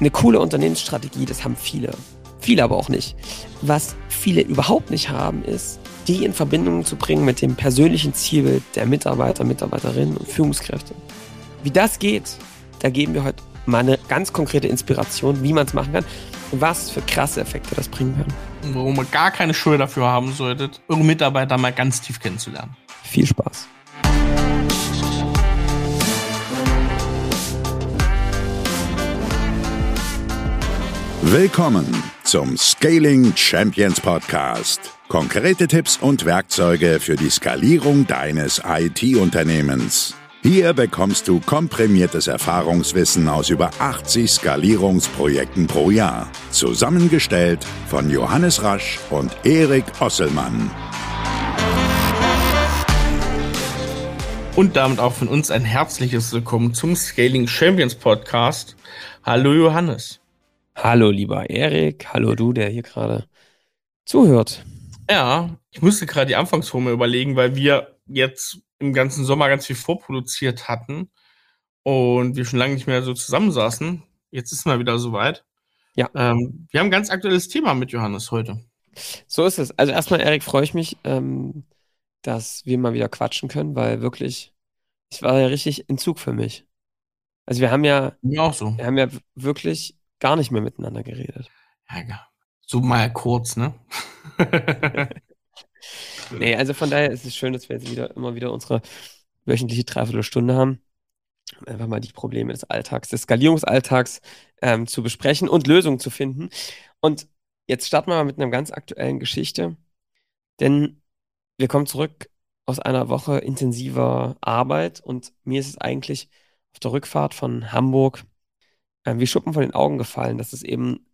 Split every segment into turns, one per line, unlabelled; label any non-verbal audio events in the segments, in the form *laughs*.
eine coole Unternehmensstrategie, das haben viele. Viele aber auch nicht. Was viele überhaupt nicht haben, ist, die in Verbindung zu bringen mit dem persönlichen Zielbild der Mitarbeiter, Mitarbeiterinnen und Führungskräfte. Wie das geht, da geben wir heute mal eine ganz konkrete Inspiration, wie man es machen kann und was für krasse Effekte das bringen kann.
Warum ihr gar keine Schuld dafür haben solltet, eure Mitarbeiter mal ganz tief kennenzulernen.
Viel Spaß.
Willkommen zum Scaling Champions Podcast. Konkrete Tipps und Werkzeuge für die Skalierung deines IT-Unternehmens. Hier bekommst du komprimiertes Erfahrungswissen aus über 80 Skalierungsprojekten pro Jahr. Zusammengestellt von Johannes Rasch und Erik Osselmann.
Und damit auch von uns ein herzliches Willkommen zum Scaling Champions Podcast. Hallo Johannes.
Hallo lieber Erik, hallo du, der hier gerade zuhört.
Ja, ich musste gerade die Anfangsformel überlegen, weil wir jetzt im ganzen Sommer ganz viel vorproduziert hatten und wir schon lange nicht mehr so zusammensaßen. Jetzt ist mal wieder soweit. Ja. Ähm, wir haben ein ganz aktuelles Thema mit Johannes heute.
So ist es. Also erstmal, Erik, freue ich mich, ähm, dass wir mal wieder quatschen können, weil wirklich, es war ja richtig Entzug für mich. Also wir haben ja,
Mir auch so.
wir haben ja wirklich gar nicht mehr miteinander geredet.
Ja, so mal kurz, ne? *laughs*
Nee, also von daher ist es schön, dass wir jetzt wieder immer wieder unsere wöchentliche Dreiviertelstunde haben, um einfach mal die Probleme des Alltags, des Skalierungsalltags ähm, zu besprechen und Lösungen zu finden. Und jetzt starten wir mal mit einer ganz aktuellen Geschichte, denn wir kommen zurück aus einer Woche intensiver Arbeit und mir ist es eigentlich auf der Rückfahrt von Hamburg äh, wie Schuppen von den Augen gefallen, dass es eben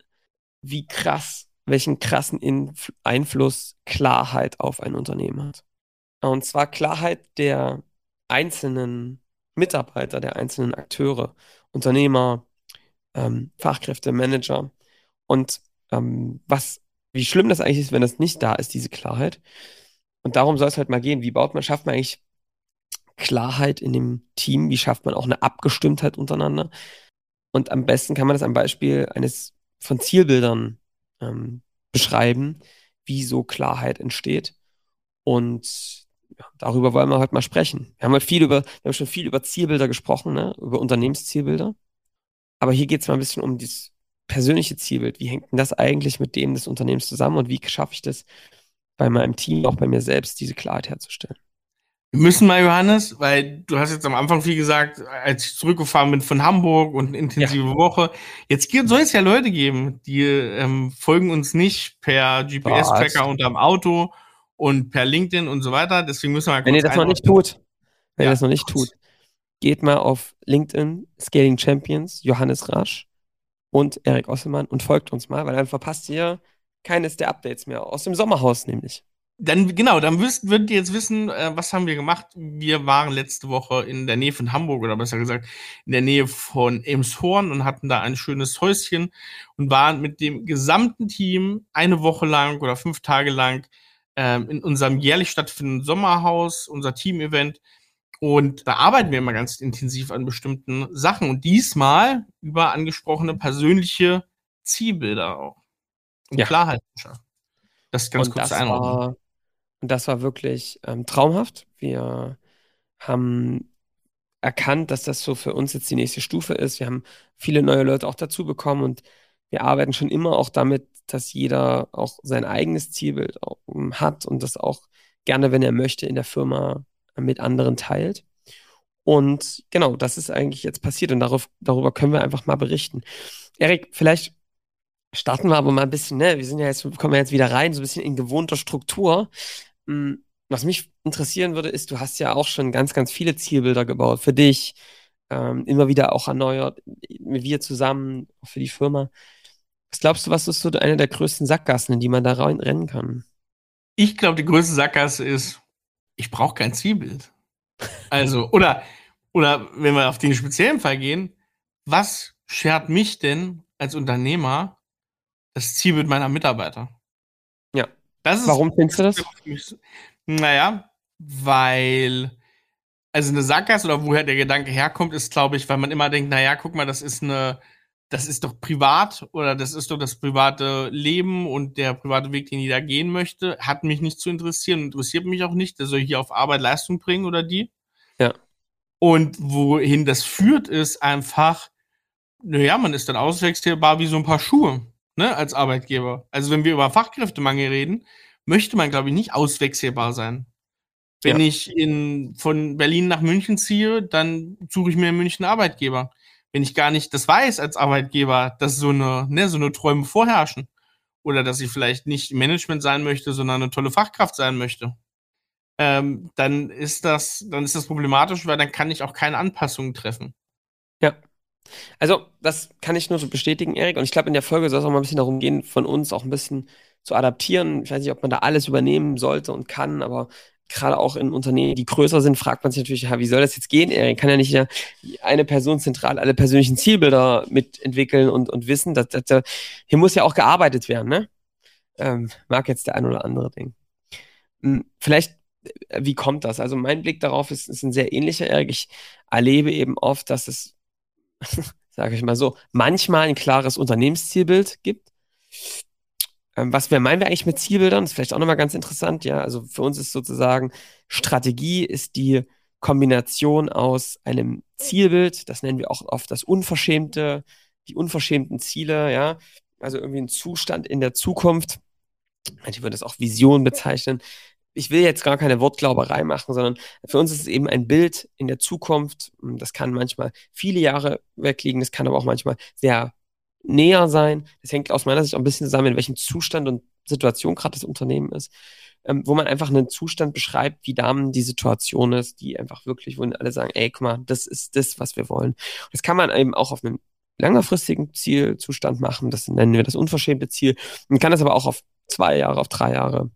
wie krass welchen krassen Inf Einfluss Klarheit auf ein Unternehmen hat. Und zwar Klarheit der einzelnen Mitarbeiter, der einzelnen Akteure, Unternehmer, ähm, Fachkräfte, Manager. Und ähm, was, wie schlimm das eigentlich ist, wenn das nicht da ist, diese Klarheit. Und darum soll es halt mal gehen. Wie baut man, schafft man eigentlich Klarheit in dem Team? Wie schafft man auch eine Abgestimmtheit untereinander? Und am besten kann man das am Beispiel eines von Zielbildern ähm, beschreiben, wie so Klarheit entsteht. Und ja, darüber wollen wir heute mal sprechen. Wir haben halt viel über, wir haben schon viel über Zielbilder gesprochen, ne? über Unternehmenszielbilder. Aber hier geht es mal ein bisschen um das persönliche Zielbild. Wie hängt denn das eigentlich mit dem des Unternehmens zusammen und wie schaffe ich das bei meinem Team, auch bei mir selbst, diese Klarheit herzustellen?
Wir müssen mal, Johannes, weil du hast jetzt am Anfang viel gesagt, als ich zurückgefahren bin von Hamburg und eine intensive ja. Woche. Jetzt soll es ja Leute geben, die ähm, folgen uns nicht per GPS-Tracker unterm Auto und per LinkedIn und so weiter. Deswegen müssen wir
mal Wenn ihr das noch nicht tut, wenn ja, ihr das noch nicht tut, geht mal auf LinkedIn, Scaling Champions, Johannes Rasch und Erik Osselmann und folgt uns mal, weil dann verpasst ihr keines der Updates mehr. Aus dem Sommerhaus nämlich.
Dann, genau, dann wisst, würdet ihr jetzt wissen, äh, was haben wir gemacht. Wir waren letzte Woche in der Nähe von Hamburg oder besser gesagt in der Nähe von Elmshorn und hatten da ein schönes Häuschen und waren mit dem gesamten Team eine Woche lang oder fünf Tage lang ähm, in unserem jährlich stattfindenden Sommerhaus, unser Team-Event. Und da arbeiten wir immer ganz intensiv an bestimmten Sachen und diesmal über angesprochene persönliche Zielbilder auch. Um ja. Klarheit.
Das ist ganz und kurz einordnen. Und das war wirklich ähm, traumhaft. Wir haben erkannt, dass das so für uns jetzt die nächste Stufe ist. Wir haben viele neue Leute auch dazu bekommen und wir arbeiten schon immer auch damit, dass jeder auch sein eigenes Zielbild ähm, hat und das auch gerne, wenn er möchte, in der Firma mit anderen teilt. Und genau, das ist eigentlich jetzt passiert und darauf, darüber können wir einfach mal berichten. Erik, vielleicht starten wir aber mal ein bisschen, ne? Wir sind ja jetzt, kommen ja jetzt wieder rein, so ein bisschen in gewohnter Struktur. Hm, was mich interessieren würde, ist, du hast ja auch schon ganz, ganz viele Zielbilder gebaut für dich, ähm, immer wieder auch erneuert, wir zusammen, auch für die Firma. Was glaubst du, was ist so eine der größten Sackgassen, in die man da rein, rennen kann?
Ich glaube, die größte Sackgasse ist, ich brauche kein Zielbild. Also, *laughs* oder, oder wenn wir auf den speziellen Fall gehen, was schert mich denn als Unternehmer das Zielbild meiner Mitarbeiter?
Warum findest du das?
Naja, weil, also eine Sackgasse oder woher der Gedanke herkommt, ist, glaube ich, weil man immer denkt, naja, guck mal, das ist eine das ist doch privat oder das ist doch das private Leben und der private Weg, den jeder gehen möchte, hat mich nicht zu interessieren, interessiert mich auch nicht. Der soll hier auf Arbeit Leistung bringen oder die.
Ja.
Und wohin das führt, ist einfach, naja, man ist dann auswechselbar wie so ein paar Schuhe, ne, als Arbeitgeber. Also wenn wir über Fachkräftemangel reden, möchte man, glaube ich, nicht auswechselbar sein. Wenn ja. ich in, von Berlin nach München ziehe, dann suche ich mir in München Arbeitgeber wenn ich gar nicht das weiß als Arbeitgeber, dass so eine, ne, so eine Träume vorherrschen. Oder dass ich vielleicht nicht Management sein möchte, sondern eine tolle Fachkraft sein möchte. Ähm, dann ist das, dann ist das problematisch, weil dann kann ich auch keine Anpassungen treffen.
Ja. Also, das kann ich nur so bestätigen, Erik. Und ich glaube, in der Folge soll es auch mal ein bisschen darum gehen, von uns auch ein bisschen zu adaptieren. Ich weiß nicht, ob man da alles übernehmen sollte und kann, aber gerade auch in Unternehmen, die größer sind, fragt man sich natürlich, ja, wie soll das jetzt gehen? Er kann ja nicht eine Person zentral alle persönlichen Zielbilder mitentwickeln und, und wissen. Dass, dass, hier muss ja auch gearbeitet werden, ne? Ähm, mag jetzt der ein oder andere denken. Hm, vielleicht, äh, wie kommt das? Also mein Blick darauf ist, ist ein sehr ähnlicher, Erik. Ich erlebe eben oft, dass es, *laughs* sage ich mal so, manchmal ein klares Unternehmenszielbild gibt ähm, was wir meinen wir eigentlich mit Zielbildern? Das ist vielleicht auch nochmal ganz interessant. Ja, also für uns ist sozusagen Strategie ist die Kombination aus einem Zielbild, das nennen wir auch oft das Unverschämte, die unverschämten Ziele, ja, also irgendwie ein Zustand in der Zukunft. Manche würden das auch Vision bezeichnen. Ich will jetzt gar keine Wortglauberei machen, sondern für uns ist es eben ein Bild in der Zukunft. Das kann manchmal viele Jahre wegliegen, das kann aber auch manchmal sehr näher sein. Das hängt aus meiner Sicht auch ein bisschen zusammen, in welchem Zustand und Situation gerade das Unternehmen ist, ähm, wo man einfach einen Zustand beschreibt, wie da die Situation ist, die einfach wirklich, wo alle sagen, ey, guck mal, das ist das, was wir wollen. Das kann man eben auch auf einem längerfristigen Zielzustand machen, das nennen wir das unverschämte Ziel. Man kann das aber auch auf zwei Jahre, auf drei Jahre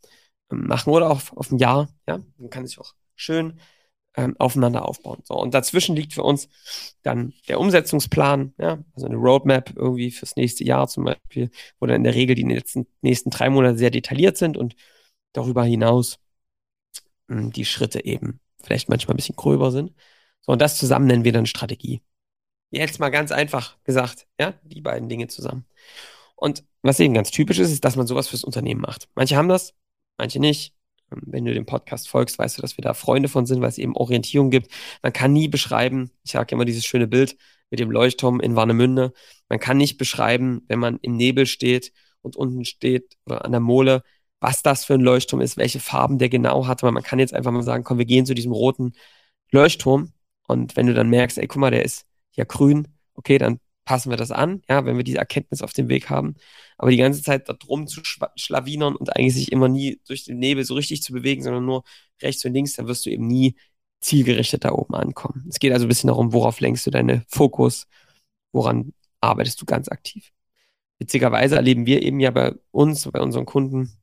machen oder auf, auf ein Jahr, ja. Man kann sich auch schön ähm, aufeinander aufbauen. So, und dazwischen liegt für uns dann der Umsetzungsplan, ja, also eine Roadmap irgendwie fürs nächste Jahr zum Beispiel, wo dann in der Regel die nächsten, nächsten drei Monate sehr detailliert sind und darüber hinaus mh, hm, die Schritte eben vielleicht manchmal ein bisschen gröber sind. So, und das zusammen nennen wir dann Strategie. Jetzt mal ganz einfach gesagt, ja, die beiden Dinge zusammen. Und was eben ganz typisch ist, ist, dass man sowas fürs Unternehmen macht. Manche haben das, manche nicht. Ähm, wenn du dem Podcast folgst, weißt du, dass wir da Freunde von sind, weil es eben Orientierung gibt. Man kann nie beschreiben, ich sage immer dieses schöne Bild mit dem Leuchtturm in Warnemünde, man kann nicht beschreiben, wenn man im Nebel steht und unten steht oder an der Mole, was das für ein Leuchtturm ist, welche Farben der genau hat, aber man kann jetzt einfach mal sagen, komm, wir gehen zu diesem roten Leuchtturm und wenn du dann merkst, ey, guck mal, der ist ja grün, okay, dann passen wir das an, ja, wenn wir diese Erkenntnis auf dem Weg haben. Aber die ganze Zeit da drum zu schlawinern und eigentlich sich immer nie durch den Nebel so richtig zu bewegen, sondern nur rechts und links, dann wirst du eben nie zielgerichtet da oben ankommen. Es geht also ein bisschen darum, worauf lenkst du deine Fokus, woran arbeitest du ganz aktiv. Witzigerweise erleben wir eben ja bei uns, bei unseren Kunden,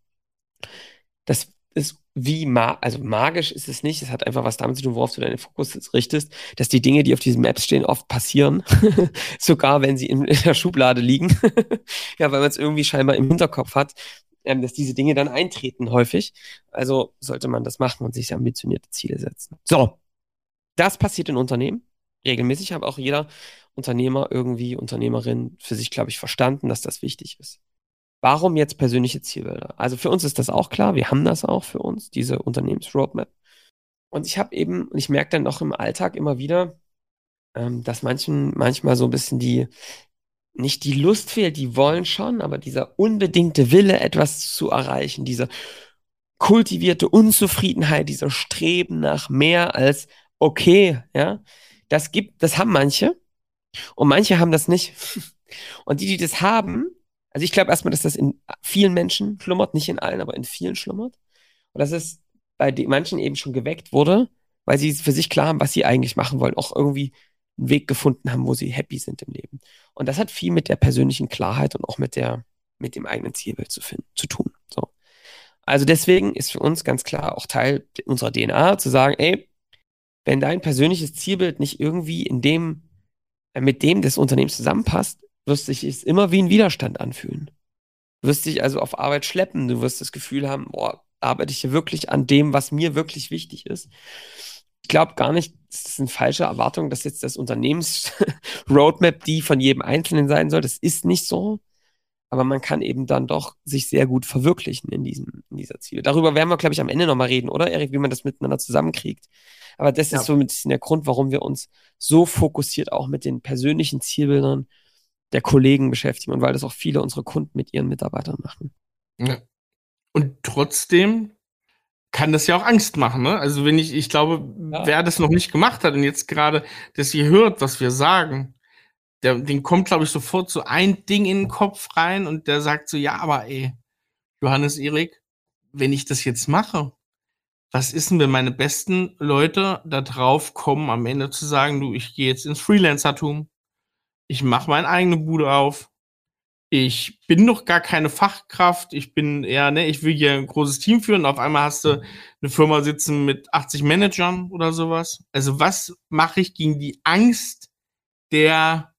dass es wie ma also magisch ist es nicht. Es hat einfach was damit zu tun, worauf du deinen Fokus richtest, dass die Dinge, die auf diesen Maps stehen, oft passieren. *laughs* Sogar wenn sie in, in der Schublade liegen. *laughs* ja, weil man es irgendwie scheinbar im Hinterkopf hat, ähm, dass diese Dinge dann eintreten häufig. Also sollte man das machen und sich ambitionierte Ziele setzen. So, das passiert in Unternehmen regelmäßig. Habe auch jeder Unternehmer irgendwie, Unternehmerin für sich, glaube ich, verstanden, dass das wichtig ist. Warum jetzt persönliche Zielbilder? Also für uns ist das auch klar, wir haben das auch für uns, diese Unternehmensroadmap. Und ich habe eben, und ich merke dann auch im Alltag immer wieder, ähm, dass manchen manchmal so ein bisschen die, nicht die Lust fehlt, die wollen schon, aber dieser unbedingte Wille, etwas zu erreichen, diese kultivierte Unzufriedenheit, dieser Streben nach mehr als okay, ja, das gibt, das haben manche und manche haben das nicht. *laughs* Und die, die das haben, also ich glaube erstmal, dass das in vielen Menschen schlummert, nicht in allen, aber in vielen schlummert. Und dass es bei manchen eben schon geweckt wurde, weil sie für sich klar haben, was sie eigentlich machen wollen, auch irgendwie einen Weg gefunden haben, wo sie happy sind im Leben. Und das hat viel mit der persönlichen Klarheit und auch mit der, mit dem eigenen Zielbild zu finden, zu tun. So. Also deswegen ist für uns ganz klar auch Teil unserer DNA zu sagen, ey, wenn dein persönliches Zielbild nicht irgendwie in dem, äh, mit dem des Unternehmens zusammenpasst, wirst sich es immer wie ein Widerstand anfühlen. Du wirst dich also auf Arbeit schleppen. Du wirst das Gefühl haben, boah, arbeite ich hier wirklich an dem, was mir wirklich wichtig ist. ich glaube gar nicht, das ist eine falsche Erwartung, dass jetzt das Unternehmens-Roadmap *laughs* die von jedem Einzelnen sein soll. Das ist nicht so. Aber man kann eben dann doch sich sehr gut verwirklichen in, diesem, in dieser Ziele. Darüber werden wir, glaube ich, am Ende nochmal reden, oder, Erik, wie man das miteinander zusammenkriegt. Aber das ja. ist so ein bisschen der Grund, warum wir uns so fokussiert auch mit den persönlichen Zielbildern der Kollegen beschäftigen und weil das auch viele unserer Kunden mit ihren Mitarbeitern machen.
Ja. Und trotzdem kann das ja auch Angst machen. Ne? Also wenn ich, ich glaube, ja. wer das noch nicht gemacht hat und jetzt gerade das hier hört, was wir sagen, der, den kommt, glaube ich, sofort so ein Ding in den Kopf rein und der sagt so, ja, aber ey, Johannes Erik, wenn ich das jetzt mache, was ist denn, wenn meine besten Leute da drauf kommen, am Ende zu sagen, du, ich gehe jetzt ins Freelancertum, ich mache meine eigene Bude auf, ich bin noch gar keine Fachkraft, ich bin eher, ne, ich will hier ein großes Team führen, auf einmal hast du eine Firma sitzen mit 80 Managern oder sowas. Also was mache ich gegen die Angst der,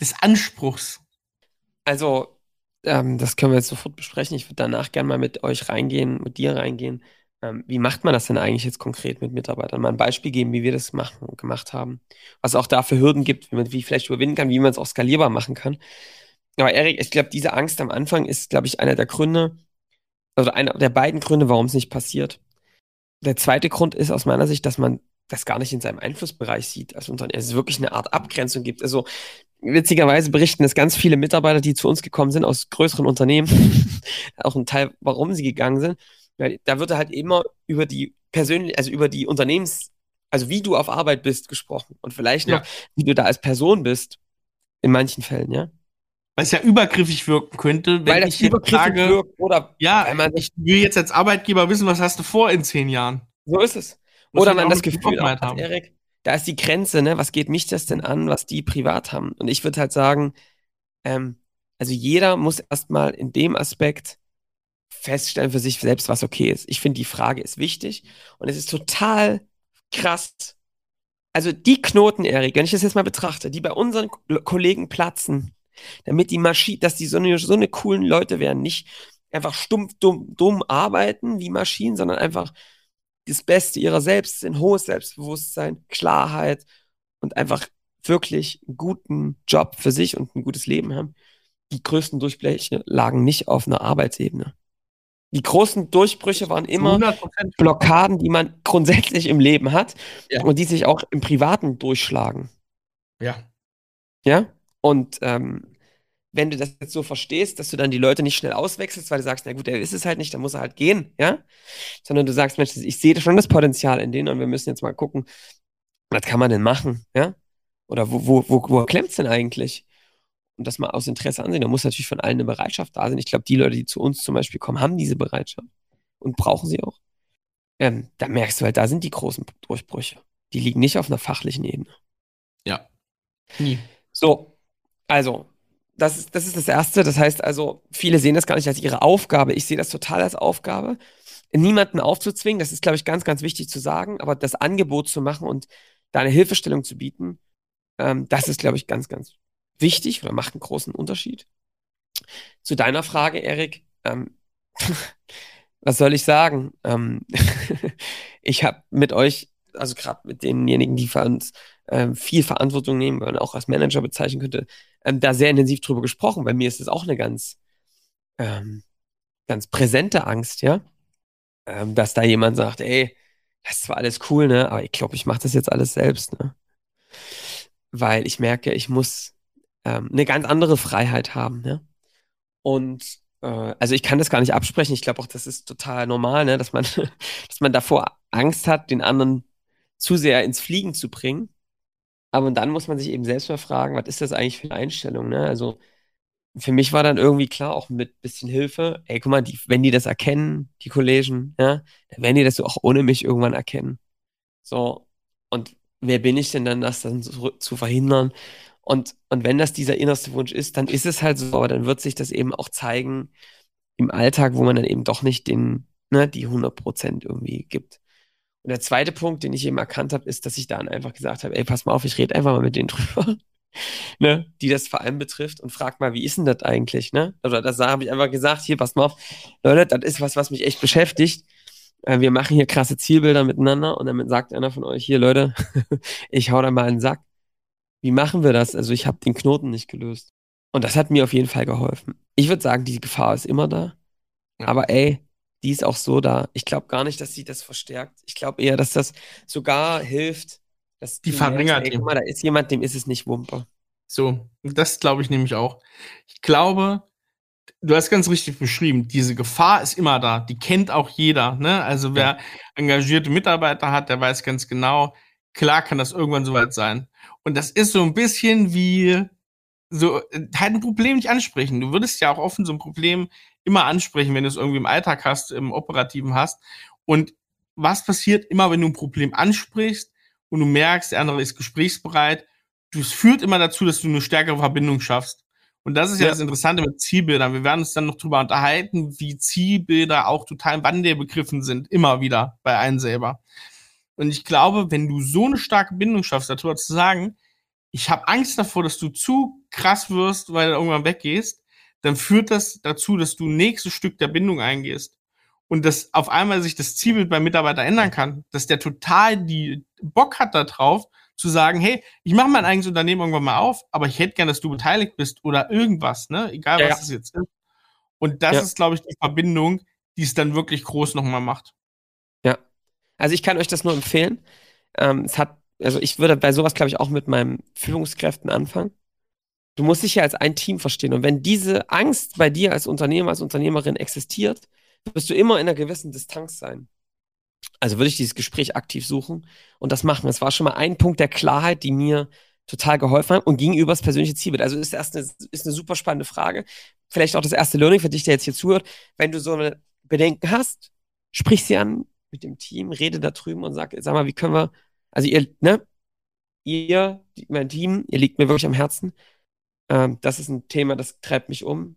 des Anspruchs?
Also, ähm, das können wir jetzt sofort besprechen. Ich würde danach gerne mal mit euch reingehen, mit dir reingehen. Ähm, wie macht man das denn eigentlich jetzt konkret mit Mitarbeitern? Mal ein Beispiel geben, wie wir das machen, gemacht haben. Was auch dafür Hürden gibt, wie man wie vielleicht überwinden kann, wie man es auch skalierbar machen kann. Aber Erik, ich glaube, diese Angst am Anfang ist, glaube ich, einer der Gründe, oder einer der beiden Gründe, warum es nicht passiert. Der zweite Grund ist aus meiner Sicht, dass man das gar nicht in seinem Einflussbereich sieht. Also es wirklich eine Art Abgrenzung gibt. Also witzigerweise berichten es ganz viele Mitarbeiter, die zu uns gekommen sind aus größeren Unternehmen, *laughs* auch ein Teil, warum sie gegangen sind. Da wird halt immer über die persönlich, also über die Unternehmens, also wie du auf Arbeit bist, gesprochen. Und vielleicht noch, ja. wie du da als Person bist. In manchen Fällen, ja.
Weil es ja übergriffig wirken könnte,
wenn weil ich übergriffig sage, wirkt
oder ja, ich will jetzt als Arbeitgeber wissen, was hast du vor in zehn Jahren.
So ist es. oder man das Gefühl hat, Erik, da ist die Grenze, ne? Was geht mich das denn an, was die privat haben? Und ich würde halt sagen, ähm, also jeder muss erstmal in dem Aspekt feststellen für sich selbst, was okay ist. Ich finde, die Frage ist wichtig und es ist total krass. Also die Knoten, Erik, wenn ich das jetzt mal betrachte, die bei unseren Kollegen platzen, damit die Maschine, dass die so eine, so eine coolen Leute werden, nicht einfach stumpf, dumm, dumm arbeiten wie Maschinen, sondern einfach das Beste ihrer selbst, ein hohes Selbstbewusstsein, Klarheit und einfach wirklich einen guten Job für sich und ein gutes Leben haben. Die größten Durchbleche lagen nicht auf einer Arbeitsebene. Die großen Durchbrüche waren immer 100%. Blockaden, die man grundsätzlich im Leben hat ja. und die sich auch im Privaten durchschlagen.
Ja.
Ja? Und ähm, wenn du das jetzt so verstehst, dass du dann die Leute nicht schnell auswechselst, weil du sagst, na gut, er ist es halt nicht, dann muss er halt gehen, ja? Sondern du sagst, Mensch, ich sehe schon das Potenzial in denen und wir müssen jetzt mal gucken, was kann man denn machen, ja? Oder wo, wo, wo, wo klemmt es denn eigentlich? Und das mal aus Interesse ansehen. Da muss natürlich von allen eine Bereitschaft da sein. Ich glaube, die Leute, die zu uns zum Beispiel kommen, haben diese Bereitschaft und brauchen sie auch. Ähm, da merkst du halt, da sind die großen Durchbrüche. Die liegen nicht auf einer fachlichen Ebene.
Ja.
Nie. So, also, das ist, das ist das Erste. Das heißt also, viele sehen das gar nicht als ihre Aufgabe. Ich sehe das total als Aufgabe, niemanden aufzuzwingen. Das ist, glaube ich, ganz, ganz wichtig zu sagen. Aber das Angebot zu machen und da eine Hilfestellung zu bieten, ähm, das ist, glaube ich, ganz, ganz wichtig oder macht einen großen Unterschied. Zu deiner Frage, Erik, ähm, *laughs* was soll ich sagen? Ähm, *laughs* ich habe mit euch, also gerade mit denjenigen, die für uns ähm, viel Verantwortung nehmen, wenn man auch als Manager bezeichnen könnte, ähm, da sehr intensiv drüber gesprochen. Bei mir ist das auch eine ganz, ähm, ganz präsente Angst, ja, ähm, dass da jemand sagt, ey, das ist zwar alles cool, ne, aber ich glaube, ich mache das jetzt alles selbst, ne, weil ich merke, ich muss ähm, eine ganz andere Freiheit haben. Ne? Und äh, also ich kann das gar nicht absprechen. Ich glaube auch, das ist total normal, ne? dass man, *laughs* dass man davor Angst hat, den anderen zu sehr ins Fliegen zu bringen. Aber dann muss man sich eben selbst mal fragen, was ist das eigentlich für eine Einstellung? Ne? Also für mich war dann irgendwie klar, auch mit bisschen Hilfe, ey, guck mal, die, wenn die das erkennen, die Kollegen, ja, dann werden die das so auch ohne mich irgendwann erkennen. So, und wer bin ich denn dann, das dann zu, zu verhindern? Und, und wenn das dieser innerste Wunsch ist, dann ist es halt so, aber dann wird sich das eben auch zeigen im Alltag, wo man dann eben doch nicht den, ne, die 100 Prozent irgendwie gibt. Und der zweite Punkt, den ich eben erkannt habe, ist, dass ich dann einfach gesagt habe, ey, pass mal auf, ich rede einfach mal mit denen drüber, *laughs* ne, die das vor allem betrifft und frag mal, wie ist denn das eigentlich, ne? Oder das habe ich einfach gesagt, hier, pass mal auf, Leute, das ist was, was mich echt beschäftigt. äh, wir machen hier krasse Zielbilder miteinander und dann sagt einer von euch, hier Leute, *laughs* ich hau da mal einen Sack. Wie machen wir das? Also ich habe den Knoten nicht gelöst. Und das hat mir auf jeden Fall geholfen. Ich würde sagen, die Gefahr ist immer da. Ja. Aber ey, die ist auch so da. Ich glaube gar nicht, dass sie das verstärkt. Ich glaube eher, dass das sogar hilft, dass
die verringert.
Ey, guck mal, da ist jemand, dem ist es nicht Wumper.
So, das glaube ich nämlich auch. Ich glaube, du hast ganz richtig beschrieben, diese Gefahr ist immer da. Die kennt auch jeder. Ne? Also wer ja. engagierte Mitarbeiter hat, der weiß ganz genau, klar kann das irgendwann soweit sein. Und das ist so ein bisschen wie so halt ein Problem nicht ansprechen. Du würdest ja auch offen so ein Problem immer ansprechen, wenn du es irgendwie im Alltag hast, im Operativen hast. Und was passiert immer, wenn du ein Problem ansprichst und du merkst, der andere ist gesprächsbereit? Das führt immer dazu, dass du eine stärkere Verbindung schaffst. Und das ist ja, ja, das Interessante mit Zielbildern. Wir werden uns dann noch drüber unterhalten, wie Zielbilder auch total im Wandel begriffen sind, immer wieder bei einem selber. Und ich glaube, wenn du so eine starke Bindung schaffst, darüber zu sagen, ich habe Angst davor, dass du zu krass wirst, weil du irgendwann weggehst, dann führt das dazu, dass du nächstes Stück der Bindung eingehst. Und dass auf einmal sich das Zielbild beim Mitarbeiter ändern kann, dass der total die Bock hat da drauf, zu sagen, hey, ich mache mein eigenes Unternehmen irgendwann mal auf, aber ich hätte gern, dass du beteiligt bist oder irgendwas, ne? Egal was ja. es jetzt ist. Und das ja. ist, glaube ich, die Verbindung, die es dann wirklich groß nochmal macht.
Also ich kann euch das nur empfehlen. Ähm, es hat, also ich würde bei sowas, glaube ich, auch mit meinen Führungskräften anfangen. Du musst dich ja als ein Team verstehen. Und wenn diese Angst bei dir als Unternehmer, als Unternehmerin existiert, wirst du immer in einer gewissen Distanz sein. Also würde ich dieses Gespräch aktiv suchen und das machen. Das war schon mal ein Punkt der Klarheit, die mir total geholfen hat und gegenüber das persönliche Zielbild. Also ist erst eine, ist eine super spannende Frage. Vielleicht auch das erste Learning für dich, der jetzt hier zuhört. Wenn du so eine Bedenken hast, sprich sie an mit dem Team, rede da drüben und sag, sag mal, wie können wir, also ihr, ne, ihr, mein Team, ihr liegt mir wirklich am Herzen. Ähm, das ist ein Thema, das treibt mich um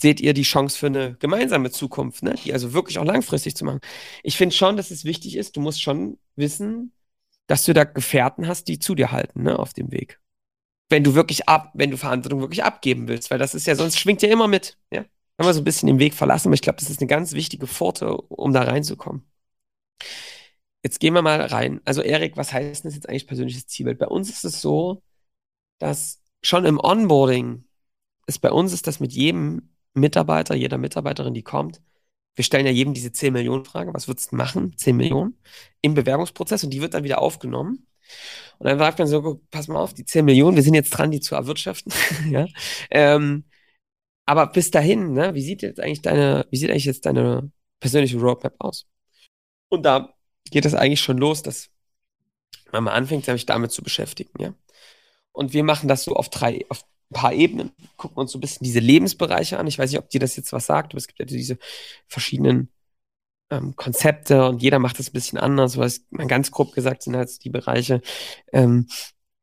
seht ihr die Chance für eine gemeinsame Zukunft, ne? die also wirklich auch langfristig zu machen. Ich finde schon, dass es wichtig ist, du musst schon wissen, dass du da Gefährten hast, die zu dir halten, ne, auf dem Weg. Wenn du wirklich ab, wenn du Verantwortung wirklich abgeben willst, weil das ist ja, sonst schwingt ja immer mit, ja. Haben wir so ein bisschen den Weg verlassen, aber ich glaube, das ist eine ganz wichtige Pforte, um da reinzukommen. Jetzt gehen wir mal rein. Also, Erik, was heißt das jetzt eigentlich persönliches Zielbild? Bei uns ist es so, dass schon im Onboarding ist bei uns ist das mit jedem Mitarbeiter, jeder Mitarbeiterin, die kommt, wir stellen ja jedem diese 10 Millionen Frage, was würdest du machen? 10 Millionen im Bewerbungsprozess und die wird dann wieder aufgenommen. Und dann sagt man so, pass mal auf, die 10 Millionen, wir sind jetzt dran, die zu erwirtschaften. *laughs* ja. Ähm, aber bis dahin, ne, wie sieht jetzt eigentlich deine, wie sieht eigentlich jetzt deine persönliche Roadmap aus? Und da geht es eigentlich schon los, dass man mal anfängt, sich damit zu beschäftigen, ja. Und wir machen das so auf drei, auf paar Ebenen. Gucken uns so ein bisschen diese Lebensbereiche an. Ich weiß nicht, ob dir das jetzt was sagt, aber es gibt ja diese verschiedenen ähm, Konzepte und jeder macht das ein bisschen anders. Was man ganz grob gesagt sind halt die Bereiche ähm,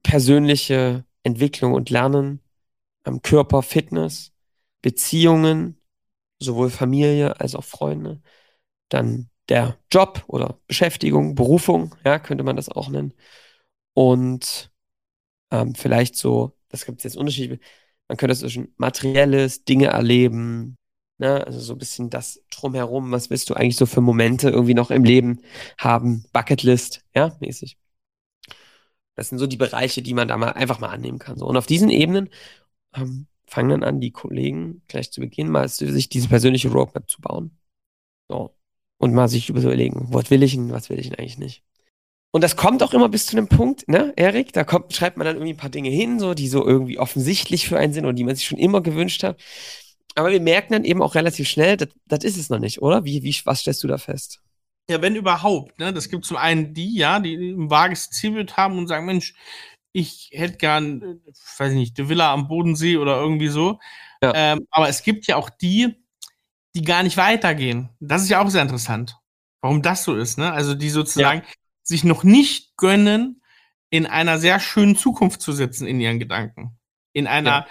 persönliche Entwicklung und Lernen, ähm, Körper, Fitness, Beziehungen, sowohl Familie als auch Freunde, dann der Job oder Beschäftigung, Berufung, ja, könnte man das auch nennen. Und ähm, vielleicht so das gibt es jetzt unterschiedlich. Man könnte zwischen materielles, Dinge erleben, ne? also so ein bisschen das drumherum, was willst du eigentlich so für Momente irgendwie noch im Leben haben, Bucketlist, ja, mäßig. Das sind so die Bereiche, die man da mal einfach mal annehmen kann. So. Und auf diesen Ebenen ähm, fangen dann an, die Kollegen gleich zu Beginn mal sich diese persönliche Roadmap zu bauen. So. Und mal sich überlegen, was will ich denn, was will ich denn eigentlich nicht. Und das kommt auch immer bis zu einem Punkt, ne, Erik? Da kommt, schreibt man dann irgendwie ein paar Dinge hin, so, die so irgendwie offensichtlich für einen sind und die man sich schon immer gewünscht hat. Aber wir merken dann eben auch relativ schnell, das ist es noch nicht, oder? Wie, wie, was stellst du da fest?
Ja, wenn überhaupt, ne? Das gibt zum einen die, ja, die ein vages Zielbild haben und sagen, Mensch, ich hätte gern, äh, weiß nicht, die Villa am Bodensee oder irgendwie so. Ja. Ähm, aber es gibt ja auch die, die gar nicht weitergehen. Das ist ja auch sehr interessant. Warum das so ist, ne? Also die sozusagen, ja sich noch nicht gönnen, in einer sehr schönen Zukunft zu sitzen in ihren Gedanken. In einer ja.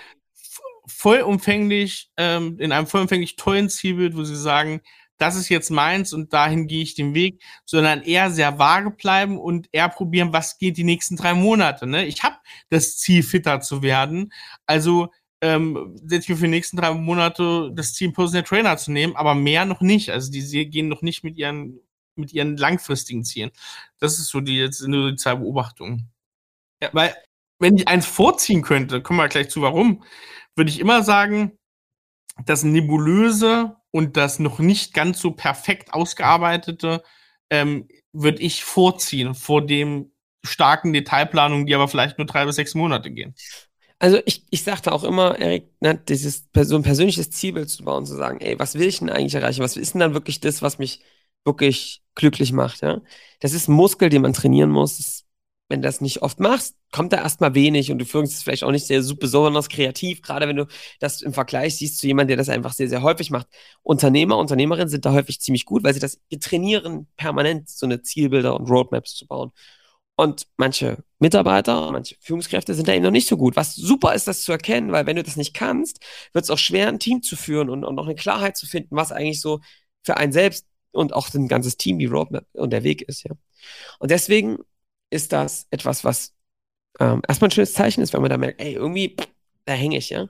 vollumfänglich, ähm, in einem vollumfänglich tollen Zielbild, wo sie sagen, das ist jetzt meins und dahin gehe ich den Weg, sondern eher sehr vage bleiben und eher probieren, was geht die nächsten drei Monate. Ne? Ich habe das Ziel, fitter zu werden. Also ähm, setze ich mir für die nächsten drei Monate das Ziel, Personal Trainer zu nehmen, aber mehr noch nicht. Also die gehen noch nicht mit ihren mit ihren langfristigen Zielen. Das ist so die, jetzt nur die zwei Beobachtungen. Ja. Weil, wenn ich eins vorziehen könnte, kommen wir gleich zu warum, würde ich immer sagen, das nebulöse und das noch nicht ganz so perfekt ausgearbeitete ähm, würde ich vorziehen vor dem starken Detailplanung, die aber vielleicht nur drei bis sechs Monate gehen.
Also ich, ich sagte auch immer, Erik, ne, dieses so ein persönliches Zielbild zu bauen, zu sagen, ey, was will ich denn eigentlich erreichen? Was ist denn dann wirklich das, was mich wirklich glücklich macht, ja? Das ist ein Muskel, den man trainieren muss. Das, wenn du das nicht oft machst, kommt da erstmal wenig und du fühlst es vielleicht auch nicht sehr super besonders kreativ, gerade wenn du das im Vergleich siehst zu jemandem, der das einfach sehr, sehr häufig macht. Unternehmer, Unternehmerinnen sind da häufig ziemlich gut, weil sie das trainieren, permanent so eine Zielbilder und Roadmaps zu bauen. Und manche Mitarbeiter, manche Führungskräfte sind da eben noch nicht so gut. Was super ist, das zu erkennen, weil wenn du das nicht kannst, wird es auch schwer, ein Team zu führen und, und auch eine Klarheit zu finden, was eigentlich so für einen selbst und auch ein ganzes Team die Roadmap und der Weg ist, ja. Und deswegen ist das etwas, was ähm, erstmal ein schönes Zeichen ist, wenn man da merkt, ey, irgendwie, da hänge ich, ja.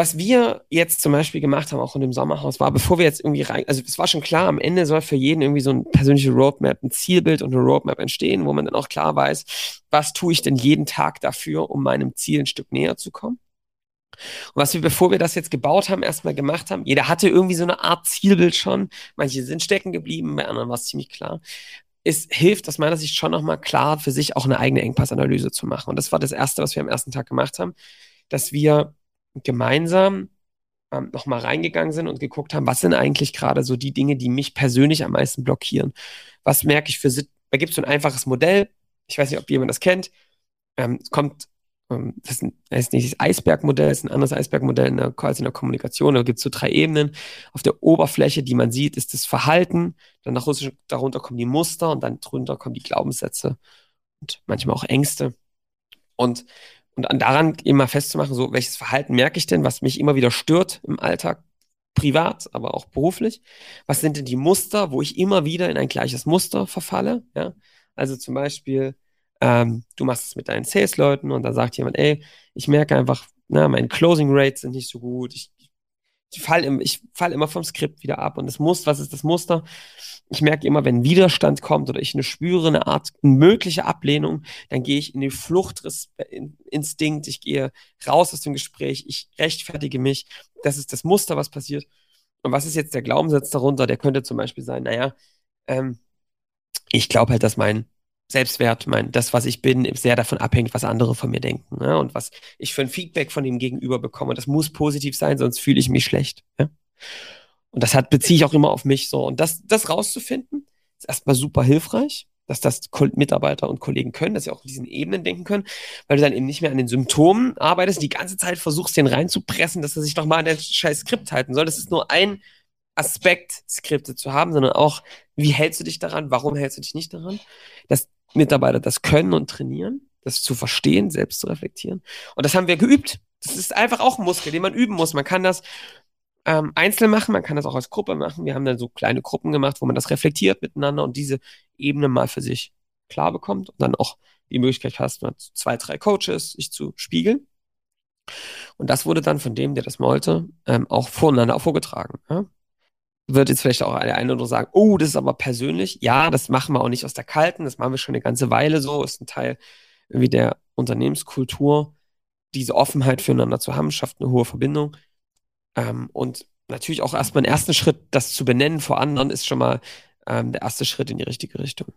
Was wir jetzt zum Beispiel gemacht haben, auch in dem Sommerhaus, war, bevor wir jetzt irgendwie rein, also es war schon klar, am Ende soll für jeden irgendwie so ein persönliche Roadmap, ein Zielbild und eine Roadmap entstehen, wo man dann auch klar weiß, was tue ich denn jeden Tag dafür, um meinem Ziel ein Stück näher zu kommen. Und was wir, bevor wir das jetzt gebaut haben, erstmal gemacht haben, jeder hatte irgendwie so eine Art Zielbild schon, manche sind stecken geblieben, bei anderen war es ziemlich klar. Es hilft aus meiner Sicht schon nochmal klar für sich auch eine eigene Engpassanalyse zu machen. Und das war das Erste, was wir am ersten Tag gemacht haben, dass wir gemeinsam ähm, nochmal reingegangen sind und geguckt haben, was sind eigentlich gerade so die Dinge, die mich persönlich am meisten blockieren. Was merke ich für, da gibt es so ein einfaches Modell, ich weiß nicht, ob jemand das kennt, ähm, es kommt, ähm, das ist nicht das Eisbergmodell, das ist ein anderes Eisbergmodell in der, quasi in der Kommunikation, da gibt es so drei Ebenen. Auf der Oberfläche, die man sieht, ist das Verhalten, dann nach Russisch, darunter kommen die Muster und dann drunter kommen die Glaubenssätze und manchmal auch Ängste. Und und an daran immer festzumachen, so welches Verhalten merke ich denn, was mich immer wieder stört im Alltag, privat, aber auch beruflich. Was sind denn die Muster, wo ich immer wieder in ein gleiches Muster verfalle? Ja? Also zum Beispiel, ähm, du machst es mit deinen Sales-Leuten und dann sagt jemand, ey, ich merke einfach, na, meine Closing Rates sind nicht so gut, ich ich falle im, ich fall immer vom Skript wieder ab. Und das Muster, was ist das Muster? Ich merke immer, wenn Widerstand kommt oder ich eine spüre, eine Art eine mögliche Ablehnung, dann gehe ich in den Fluchtinstinkt, ich gehe raus aus dem Gespräch, ich rechtfertige mich. Das ist das Muster, was passiert. Und was ist jetzt der Glaubenssatz darunter? Der könnte zum Beispiel sein, naja, ähm, ich glaube halt, dass mein Selbstwert, mein, das, was ich bin, sehr davon abhängt, was andere von mir denken. Ne? Und was ich für ein Feedback von dem Gegenüber bekomme. Das muss positiv sein, sonst fühle ich mich schlecht. Ja? Und das hat, beziehe ich auch immer auf mich so. Und das, das rauszufinden, ist erstmal super hilfreich, dass das Mitarbeiter und Kollegen können, dass sie auch auf diesen Ebenen denken können, weil du dann eben nicht mehr an den Symptomen arbeitest, die ganze Zeit versuchst, den reinzupressen, dass er sich doch mal an den scheiß Skript halten soll. Das ist nur ein Aspekt, Skripte zu haben, sondern auch, wie hältst du dich daran, warum hältst du dich nicht daran? Das Mitarbeiter das können und trainieren, das zu verstehen, selbst zu reflektieren. Und das haben wir geübt. Das ist einfach auch ein Muskel, den man üben muss. Man kann das ähm, einzeln machen, man kann das auch als Gruppe machen. Wir haben dann so kleine Gruppen gemacht, wo man das reflektiert miteinander und diese Ebene mal für sich klar bekommt und dann auch die Möglichkeit hast, mal zwei, drei Coaches sich zu spiegeln. Und das wurde dann von dem, der das wollte, ähm, auch voneinander vorgetragen. Ja? Wird jetzt vielleicht auch der eine oder andere sagen, oh, das ist aber persönlich. Ja, das machen wir auch nicht aus der Kalten, das machen wir schon eine ganze Weile so, ist ein Teil irgendwie der Unternehmenskultur. Diese Offenheit füreinander zu haben, schafft eine hohe Verbindung. Ähm, und natürlich auch erstmal einen ersten Schritt, das zu benennen vor anderen, ist schon mal ähm, der erste Schritt in die richtige Richtung.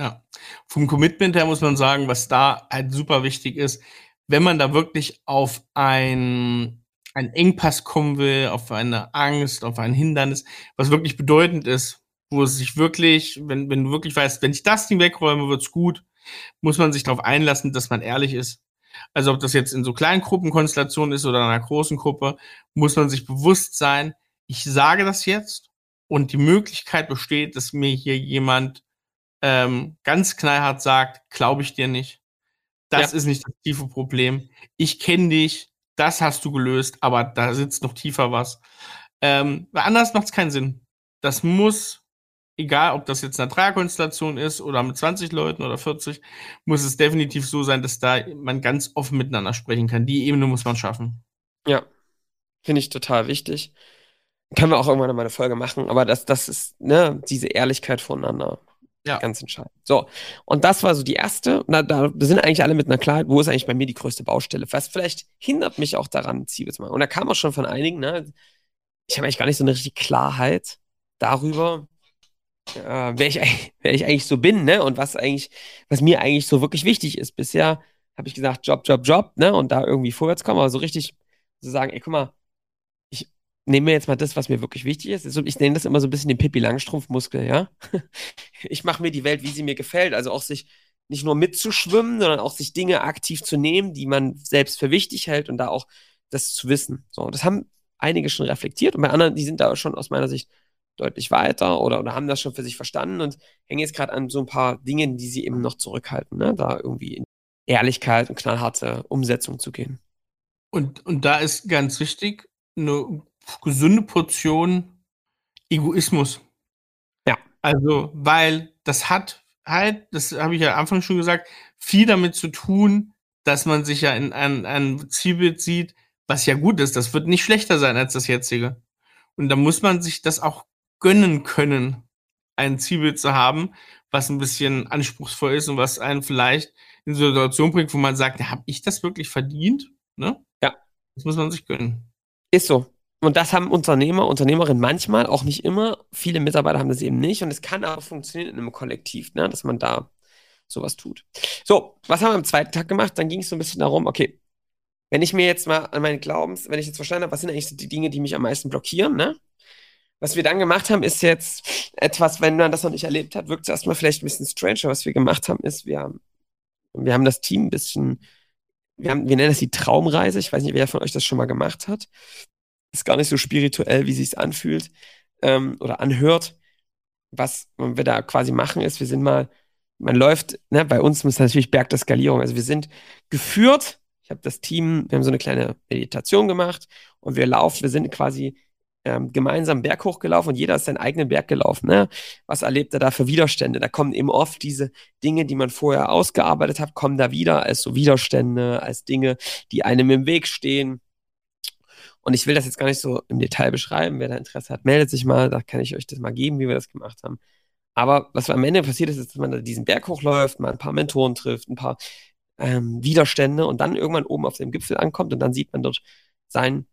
Ja, vom Commitment her muss man sagen, was da halt super wichtig ist, wenn man da wirklich auf ein ein Engpass kommen will, auf eine Angst, auf ein Hindernis, was wirklich bedeutend ist, wo es sich wirklich, wenn, wenn du wirklich weißt, wenn ich das Ding wegräume, wird's gut, muss man sich darauf einlassen, dass man ehrlich ist. Also ob das jetzt in so kleinen Gruppenkonstellationen ist oder in einer großen Gruppe, muss man sich bewusst sein, ich sage das jetzt und die Möglichkeit besteht, dass mir hier jemand ähm, ganz knallhart sagt, glaube ich dir nicht. Das ja. ist nicht das tiefe Problem. Ich kenne dich, das hast du gelöst, aber da sitzt noch tiefer was. Ähm, anders macht es keinen Sinn. Das muss, egal ob das jetzt eine Dreierkonstellation ist oder mit 20 Leuten oder 40, muss es definitiv so sein, dass da man ganz offen miteinander sprechen kann. Die Ebene muss man schaffen.
Ja, finde ich total wichtig. können wir auch irgendwann mal eine Folge machen, aber das, das ist, ne, diese Ehrlichkeit voneinander.
Ja.
Ganz entscheidend. So. Und das war so die erste. Na, da sind eigentlich alle mit einer Klarheit, wo ist eigentlich bei mir die größte Baustelle? Was vielleicht hindert mich auch daran, Ziele zu machen. Und da kam auch schon von einigen, ne, ich habe eigentlich gar nicht so eine richtige Klarheit darüber, äh, wer, ich, *laughs* wer ich eigentlich so bin, ne? Und was eigentlich, was mir eigentlich so wirklich wichtig ist. Bisher habe ich gesagt, Job, Job, Job, ne? Und da irgendwie vorwärts kommen, aber so richtig zu so sagen, ey, guck mal, ich nehme mir jetzt mal das, was mir wirklich wichtig ist. Ich nenne das immer so ein bisschen den Pippi Langstrumpf-Muskel, ja? *laughs* Ich mache mir die Welt, wie sie mir gefällt. Also auch sich nicht nur mitzuschwimmen, sondern auch sich Dinge aktiv zu nehmen, die man selbst für wichtig hält und da auch das zu wissen. So, das haben einige schon reflektiert und bei anderen, die sind da schon aus meiner Sicht deutlich weiter oder, oder haben das schon für sich verstanden und hängen jetzt gerade an so ein paar Dingen, die sie eben noch zurückhalten, ne? da irgendwie in Ehrlichkeit und knallharte Umsetzung zu gehen.
Und, und da ist ganz wichtig, eine gesunde Portion Egoismus.
Ja.
Also, weil das hat halt, das habe ich ja am Anfang schon gesagt, viel damit zu tun, dass man sich ja in ein, ein Zielbild sieht, was ja gut ist. Das wird nicht schlechter sein als das jetzige. Und da muss man sich das auch gönnen können, ein Zielbild zu haben, was ein bisschen anspruchsvoll ist und was einen vielleicht in eine Situation bringt, wo man sagt, ja, habe ich das wirklich verdient? Ne?
Ja.
Das muss man sich gönnen.
Ist so. Und das haben Unternehmer, Unternehmerinnen manchmal, auch nicht immer. Viele Mitarbeiter haben das eben nicht. Und es kann aber funktionieren in einem Kollektiv, ne? dass man da sowas tut. So, was haben wir am zweiten Tag gemacht? Dann ging es so ein bisschen darum, okay, wenn ich mir jetzt mal an meinen Glaubens, wenn ich jetzt verstanden habe, was sind eigentlich so die Dinge, die mich am meisten blockieren, ne? Was wir dann gemacht haben, ist jetzt etwas, wenn man das noch nicht erlebt hat, wirkt es erstmal vielleicht ein bisschen stranger. Was wir gemacht haben, ist, wir haben, wir haben das Team ein bisschen, wir, haben, wir nennen das die Traumreise. Ich weiß nicht, wer von euch das schon mal gemacht hat. Ist gar nicht so spirituell, wie sich anfühlt ähm, oder anhört. Was wir da quasi machen, ist, wir sind mal, man läuft, ne, bei uns ist natürlich Berg der Skalierung. Also wir sind geführt. Ich habe das Team, wir haben so eine kleine Meditation gemacht und wir laufen, wir sind quasi ähm, gemeinsam Berg hochgelaufen und jeder ist seinen eigenen Berg gelaufen. Ne? Was erlebt er da für Widerstände? Da kommen eben oft diese Dinge, die man vorher ausgearbeitet hat, kommen da wieder als so Widerstände, als Dinge, die einem im Weg stehen. Und ich will das jetzt gar nicht so im Detail beschreiben. Wer da Interesse hat, meldet sich mal. Da kann ich euch das mal geben, wie wir das gemacht haben. Aber was am Ende passiert ist, ist, dass man da diesen Berg hochläuft, mal ein paar Mentoren trifft, ein paar ähm, Widerstände und dann irgendwann oben auf dem Gipfel ankommt und dann sieht man dort sein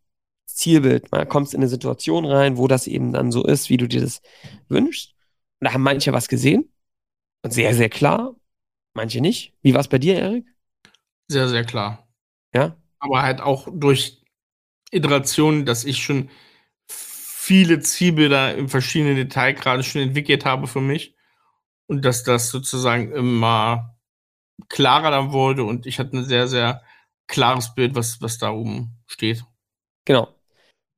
Zielbild. Man kommt in eine Situation rein, wo das eben dann so ist, wie du dir das wünschst. Und da haben manche was gesehen. Und sehr, sehr klar. Manche nicht. Wie war es bei dir, Erik?
Sehr, sehr klar.
Ja.
Aber halt auch durch Iterationen, dass ich schon viele Zielbilder im verschiedenen Detailgraden schon entwickelt habe für mich. Und dass das sozusagen immer klarer dann wurde und ich hatte ein sehr, sehr klares Bild, was, was da oben steht.
Genau.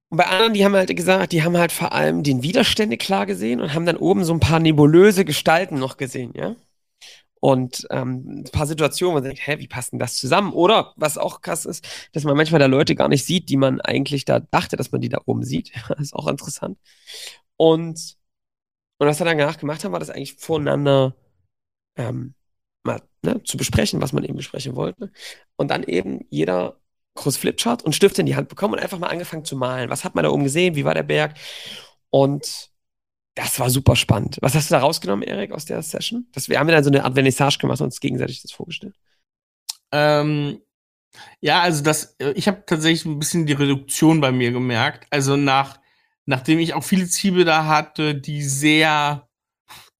Und bei anderen, die haben halt gesagt, die haben halt vor allem den Widerstände klar gesehen und haben dann oben so ein paar nebulöse Gestalten noch gesehen, ja. Und ähm, ein paar Situationen, wo man denkt, hä, wie passt denn das zusammen? Oder was auch krass ist, dass man manchmal da Leute gar nicht sieht, die man eigentlich da dachte, dass man die da oben sieht. *laughs* das ist auch interessant. Und, und was wir dann danach gemacht haben, war das eigentlich voneinander ähm, mal ne, zu besprechen, was man eben besprechen wollte. Und dann eben jeder groß Flipchart und Stift in die Hand bekommen und einfach mal angefangen zu malen. Was hat man da oben gesehen? Wie war der Berg? Und das war super spannend. Was hast du da rausgenommen, Erik, aus der Session? Das, wir haben dann so eine Art Vernissage gemacht und uns gegenseitig das vorgestellt.
Ähm, ja, also das, äh, ich habe tatsächlich ein bisschen die Reduktion bei mir gemerkt. Also nach, nachdem ich auch viele Ziele da hatte, die sehr,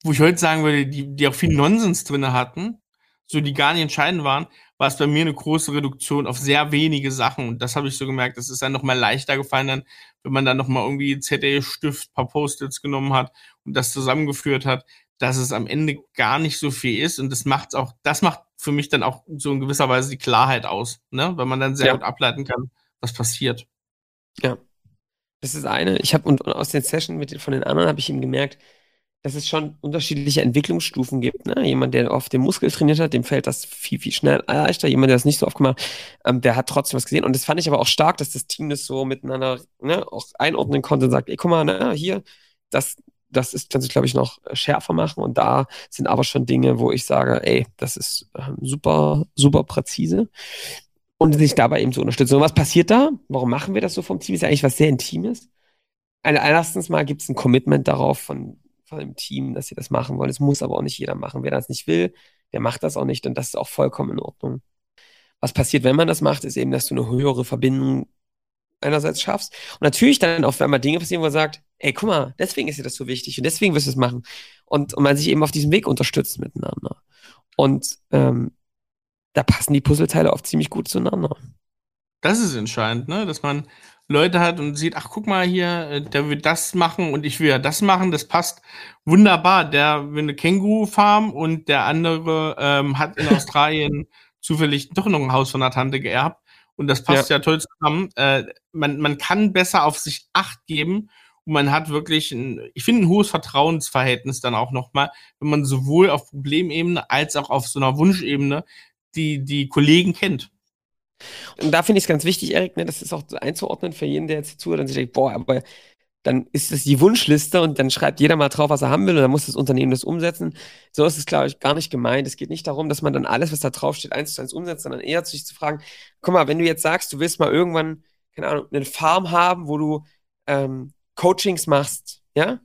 wo ich heute sagen würde, die, die auch viel Nonsens drin hatten, so die gar nicht entscheidend waren, war es bei mir eine große Reduktion auf sehr wenige Sachen. Und das habe ich so gemerkt, das ist dann noch mal leichter gefallen, dann, wenn man dann noch mal irgendwie ZD-Stift, paar Post-its genommen hat und das zusammengeführt hat, dass es am Ende gar nicht so viel ist. Und das macht auch, das macht für mich dann auch so in gewisser Weise die Klarheit aus, ne? Weil man dann sehr ja. gut ableiten kann, was passiert.
Ja. Das ist eine. Ich habe und, und aus den Sessions mit den, von den anderen habe ich eben gemerkt, dass es schon unterschiedliche Entwicklungsstufen gibt. Ne? Jemand, der auf dem Muskel trainiert hat, dem fällt das viel, viel schnell leichter. Jemand, der das nicht so oft gemacht ähm, der hat trotzdem was gesehen. Und das fand ich aber auch stark, dass das Team das so miteinander ne, auch einordnen konnte und sagt, ey, guck mal, ne, hier, das, das ist, kann sich, glaube ich, noch schärfer machen. Und da sind aber schon Dinge, wo ich sage, ey, das ist ähm, super, super präzise. Und sich dabei eben zu unterstützen. Und was passiert da? Warum machen wir das so vom Team? Ist ja eigentlich was sehr Intimes. erstens mal gibt es ein Commitment darauf von, von dem Team, dass sie das machen wollen. Es muss aber auch nicht jeder machen. Wer das nicht will, der macht das auch nicht und das ist auch vollkommen in Ordnung. Was passiert, wenn man das macht, ist eben, dass du eine höhere Verbindung einerseits schaffst. Und natürlich dann auf einmal Dinge passieren, wo man sagt, ey, guck mal, deswegen ist dir das so wichtig und deswegen wirst du es machen. Und, und man sich eben auf diesem Weg unterstützt miteinander. Und ähm, da passen die Puzzleteile oft ziemlich gut zueinander.
Das ist entscheidend, ne? dass man Leute hat und sieht, ach guck mal hier, äh, der will das machen und ich will ja das machen, das passt wunderbar. Der will eine Känguru-Farm und der andere ähm, hat in *laughs* Australien zufällig doch noch ein Haus von der Tante geerbt und das passt ja, ja toll zusammen. Äh, man, man kann besser auf sich Acht geben und man hat wirklich, ein, ich finde, ein hohes Vertrauensverhältnis dann auch nochmal, wenn man sowohl auf Problemebene als auch auf so einer Wunschebene die, die Kollegen kennt.
Und da finde ich es ganz wichtig, Erik, ne, das ist auch einzuordnen für jeden, der jetzt zuhört und sich denkt, boah, aber dann ist es die Wunschliste und dann schreibt jeder mal drauf, was er haben will und dann muss das Unternehmen das umsetzen. So ist es, glaube ich, gar nicht gemeint. Es geht nicht darum, dass man dann alles, was da drauf steht, eins zu eins umsetzt, sondern eher sich zu fragen, guck mal, wenn du jetzt sagst, du willst mal irgendwann, keine Ahnung, eine Farm haben, wo du ähm, Coachings machst, ja,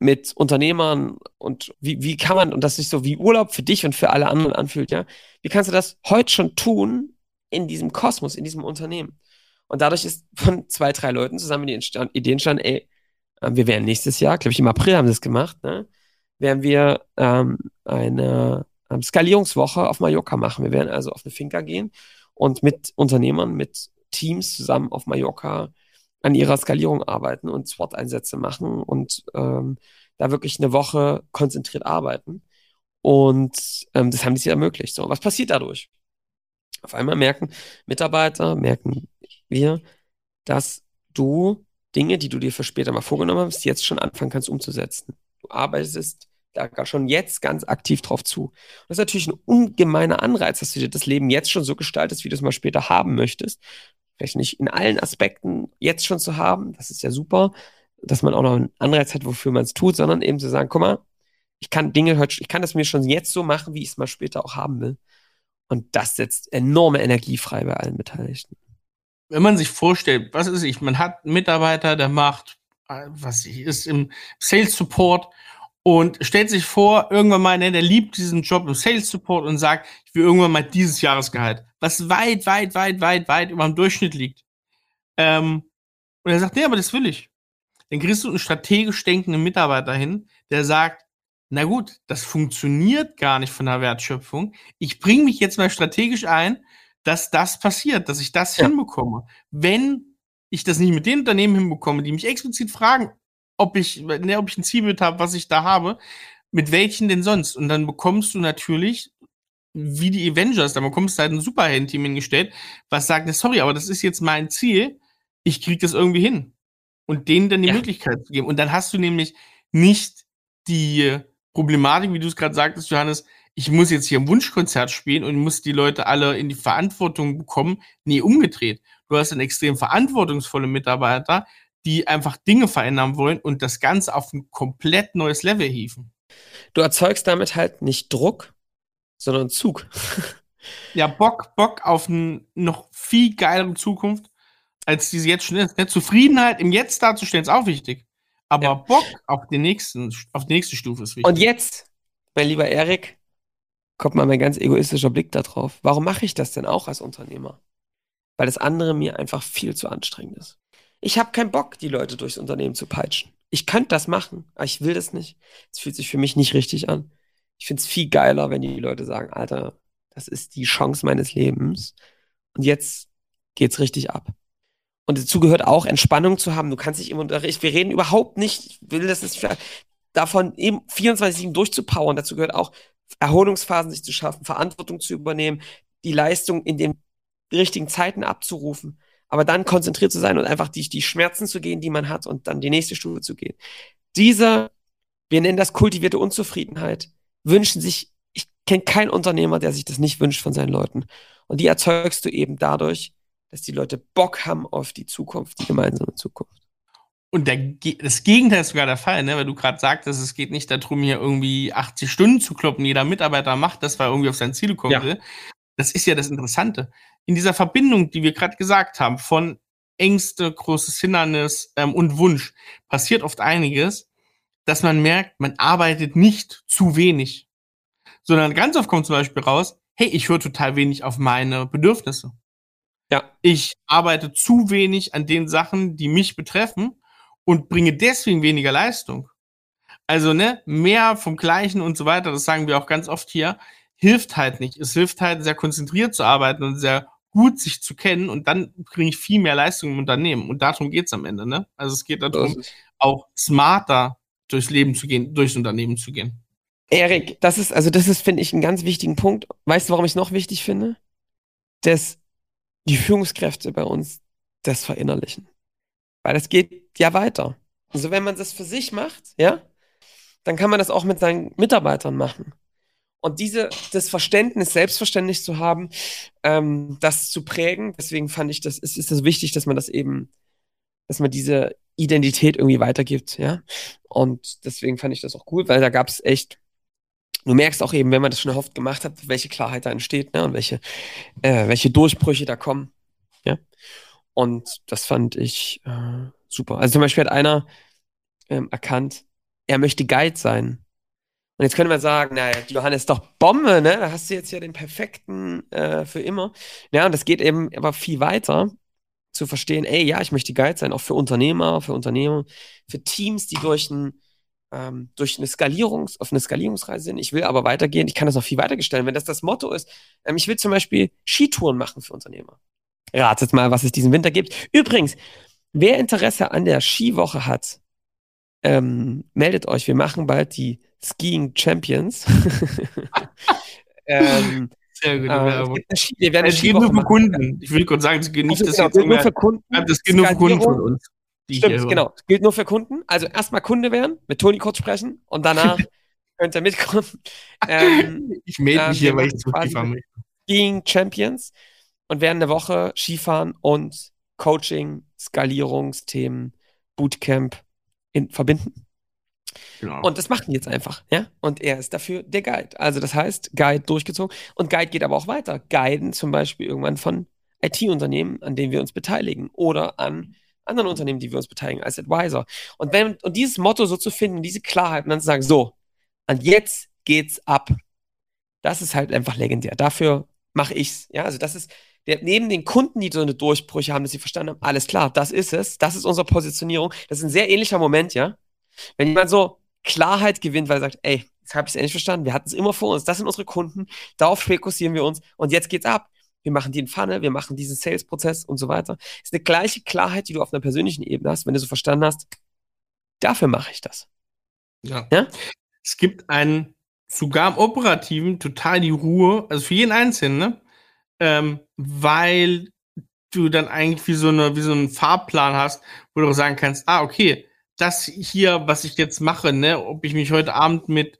mit Unternehmern und wie, wie kann man, und das sich so wie Urlaub für dich und für alle anderen anfühlt, ja, wie kannst du das heute schon tun in diesem Kosmos, in diesem Unternehmen? Und dadurch ist von zwei, drei Leuten zusammen die Idee entstanden, ey, äh, wir werden nächstes Jahr, glaube ich, im April haben sie es gemacht, ne, werden wir ähm, eine ähm, Skalierungswoche auf Mallorca machen. Wir werden also auf eine Finca gehen und mit Unternehmern, mit Teams zusammen auf Mallorca an ihrer Skalierung arbeiten und SWOT-Einsätze machen und ähm, da wirklich eine Woche konzentriert arbeiten. Und ähm, das haben die sich ermöglicht. So, was passiert dadurch? Auf einmal merken Mitarbeiter, merken wir, dass du Dinge, die du dir für später mal vorgenommen hast, jetzt schon anfangen kannst umzusetzen. Du arbeitest da schon jetzt ganz aktiv drauf zu. das ist natürlich ein ungemeiner Anreiz, dass du dir das Leben jetzt schon so gestaltest, wie du es mal später haben möchtest. Vielleicht nicht in allen Aspekten jetzt schon zu haben, das ist ja super, dass man auch noch einen Anreiz hat, wofür man es tut, sondern eben zu sagen, guck mal, ich kann Dinge, ich kann das mir schon jetzt so machen, wie ich es mal später auch haben will. Und das setzt enorme Energie frei bei allen Beteiligten
wenn man sich vorstellt, was ist ich, man hat einen Mitarbeiter, der macht, äh, was ich, ist im Sales Support und stellt sich vor, irgendwann mal, ne, der liebt diesen Job im Sales Support und sagt, ich will irgendwann mal dieses Jahresgehalt, was weit, weit, weit, weit, weit über dem Durchschnitt liegt. Ähm, und er sagt, nee, aber das will ich. Dann kriegst du einen strategisch denkenden Mitarbeiter hin, der sagt, na gut, das funktioniert gar nicht von der Wertschöpfung. Ich bringe mich jetzt mal strategisch ein, dass das passiert, dass ich das ja. hinbekomme. Wenn ich das nicht mit den Unternehmen hinbekomme, die mich explizit fragen, ob ich, ne, ob ich ein Zielbild habe, was ich da habe, mit welchen denn sonst? Und dann bekommst du natürlich, wie die Avengers, dann bekommst du halt ein Superhelden-Team hingestellt, was sagt, sorry, aber das ist jetzt mein Ziel, ich krieg das irgendwie hin. Und denen dann die ja. Möglichkeit zu geben. Und dann hast du nämlich nicht die Problematik, wie du es gerade sagtest, Johannes, ich muss jetzt hier ein Wunschkonzert spielen und muss die Leute alle in die Verantwortung bekommen. Nee, umgedreht. Du hast einen extrem verantwortungsvolle Mitarbeiter, die einfach Dinge verändern wollen und das Ganze auf ein komplett neues Level hieven.
Du erzeugst damit halt nicht Druck, sondern Zug. *laughs*
ja, Bock, Bock auf eine noch viel geilere Zukunft, als diese jetzt schon ist. Ne? Zufriedenheit im Jetzt darzustellen ist auch wichtig. Aber ja. Bock auf, den nächsten, auf die nächste Stufe ist wichtig.
Und jetzt, mein lieber Erik, kommt mal mein ganz egoistischer Blick da drauf. Warum mache ich das denn auch als Unternehmer? Weil das andere mir einfach viel zu anstrengend ist. Ich habe keinen Bock, die Leute durchs Unternehmen zu peitschen. Ich könnte das machen, aber ich will das nicht. Es fühlt sich für mich nicht richtig an. Ich finde es viel geiler, wenn die Leute sagen, Alter, das ist die Chance meines Lebens. Und jetzt geht's richtig ab. Und dazu gehört auch Entspannung zu haben. Du kannst dich im Unterricht, wir reden überhaupt nicht, ich will das nicht davon eben 24-7 durchzupowern. Dazu gehört auch Erholungsphasen sich zu schaffen, Verantwortung zu übernehmen, die Leistung in den richtigen Zeiten abzurufen, aber dann konzentriert zu sein und einfach die, die Schmerzen zu gehen, die man hat und dann die nächste Stufe zu gehen. Diese, wir nennen das kultivierte Unzufriedenheit, wünschen sich, ich kenne keinen Unternehmer, der sich das nicht wünscht von seinen Leuten. Und die erzeugst du eben dadurch, dass die Leute Bock haben auf die Zukunft, die gemeinsame Zukunft.
Und der, das Gegenteil ist sogar der Fall, ne? weil du gerade sagtest, es geht nicht darum, hier irgendwie 80 Stunden zu kloppen. Jeder Mitarbeiter macht das, weil er irgendwie auf sein Ziel kommen ja. will. Das ist ja das Interessante. In dieser Verbindung, die wir gerade gesagt haben, von Ängste, großes Hindernis ähm, und Wunsch, passiert oft einiges, dass man merkt, man arbeitet nicht zu wenig. Sondern ganz oft kommt zum Beispiel raus, hey, ich höre total wenig auf meine Bedürfnisse. Ja. Ich arbeite zu wenig an den Sachen, die mich betreffen und bringe deswegen weniger Leistung. Also, ne, mehr vom Gleichen und so weiter, das sagen wir auch ganz oft hier, hilft halt nicht. Es hilft halt, sehr konzentriert zu arbeiten und sehr gut sich zu kennen und dann bringe ich viel mehr Leistung im Unternehmen. Und darum geht's am Ende, ne? Also es geht darum, auch smarter durchs Leben zu gehen, durchs Unternehmen zu gehen.
Erik, das ist, also das ist, finde ich, einen ganz wichtigen Punkt. Weißt du, warum ich es noch wichtig finde? Dass die Führungskräfte bei uns das verinnerlichen. Weil es geht ja weiter. Also wenn man das für sich macht, ja, dann kann man das auch mit seinen Mitarbeitern machen. Und diese, das Verständnis, selbstverständlich zu haben, ähm, das zu prägen, deswegen fand ich das, ist, ist das wichtig, dass man das eben, dass man diese Identität irgendwie weitergibt, ja. Und deswegen fand ich das auch cool, weil da gab es echt, du merkst auch eben, wenn man das schon oft gemacht hat, welche Klarheit da entsteht, ne, und welche, äh, welche Durchbrüche da kommen, ja. Und das fand ich äh, super. Also zum Beispiel hat einer ähm, erkannt, er möchte Guide sein. Und jetzt könnte man sagen, naja, Johannes, doch Bombe, ne? Da hast du jetzt ja den perfekten äh, für immer. Ja, und das geht eben aber viel weiter zu verstehen, ey, ja, ich möchte Guide sein, auch für Unternehmer, für Unternehmer, für Teams, die durch, ein, ähm, durch eine Skalierungs-, auf eine Skalierungsreise sind. Ich will aber weitergehen, ich kann das noch viel weitergestellen. Wenn das das Motto ist, ähm, ich will zum Beispiel Skitouren machen für Unternehmer. Ratet mal, was es diesen Winter gibt. Übrigens, wer Interesse an der Skiwoche hat, ähm, meldet euch. Wir machen bald die Skiing Champions. *laughs*
ähm, Sehr gute äh, Werbung. Wir werden es geht nur für Kunden. Ich will kurz sagen, es geht nicht, also, genau, das jetzt nur für Kunden. Das geht nur für Kunden von uns.
Stimmt, genau. Es gilt nur für Kunden. Also erstmal Kunde werden, mit Toni kurz sprechen und danach *laughs* könnt ihr mitkommen.
Ähm, ich melde mich ähm, hier, weil ich zu Skifahren möchte.
Skiing Champions und werden eine Woche Skifahren und Coaching, Skalierungsthemen, Bootcamp in, verbinden. Genau. Und das machen die jetzt einfach, ja. Und er ist dafür der Guide. Also das heißt, Guide durchgezogen. Und Guide geht aber auch weiter. Guiden zum Beispiel irgendwann von IT-Unternehmen, an denen wir uns beteiligen oder an anderen Unternehmen, die wir uns beteiligen als Advisor. Und wenn, und dieses Motto so zu finden, diese Klarheit und dann zu sagen, so, und jetzt geht's ab. Das ist halt einfach legendär. Dafür mache ich's. Ja, also das ist, der, neben den Kunden, die so eine Durchbrüche haben, dass sie verstanden haben, alles klar, das ist es, das ist unsere Positionierung. Das ist ein sehr ähnlicher Moment, ja. Wenn jemand so Klarheit gewinnt, weil er sagt, ey, jetzt habe ich es endlich verstanden, wir hatten es immer vor uns, das sind unsere Kunden, darauf fokussieren wir uns und jetzt geht's ab. Wir machen den Funnel, wir machen diesen Sales-Prozess und so weiter. Ist eine gleiche Klarheit, die du auf einer persönlichen Ebene hast, wenn du so verstanden hast, dafür mache ich das.
Ja. ja? Es gibt einen, sogar im Operativen, total die Ruhe, also für jeden Einzelnen, ne? ähm, weil du dann eigentlich wie so, eine, wie so einen Fahrplan hast, wo du sagen kannst, ah, okay, das hier, was ich jetzt mache, ne, ob ich mich heute Abend mit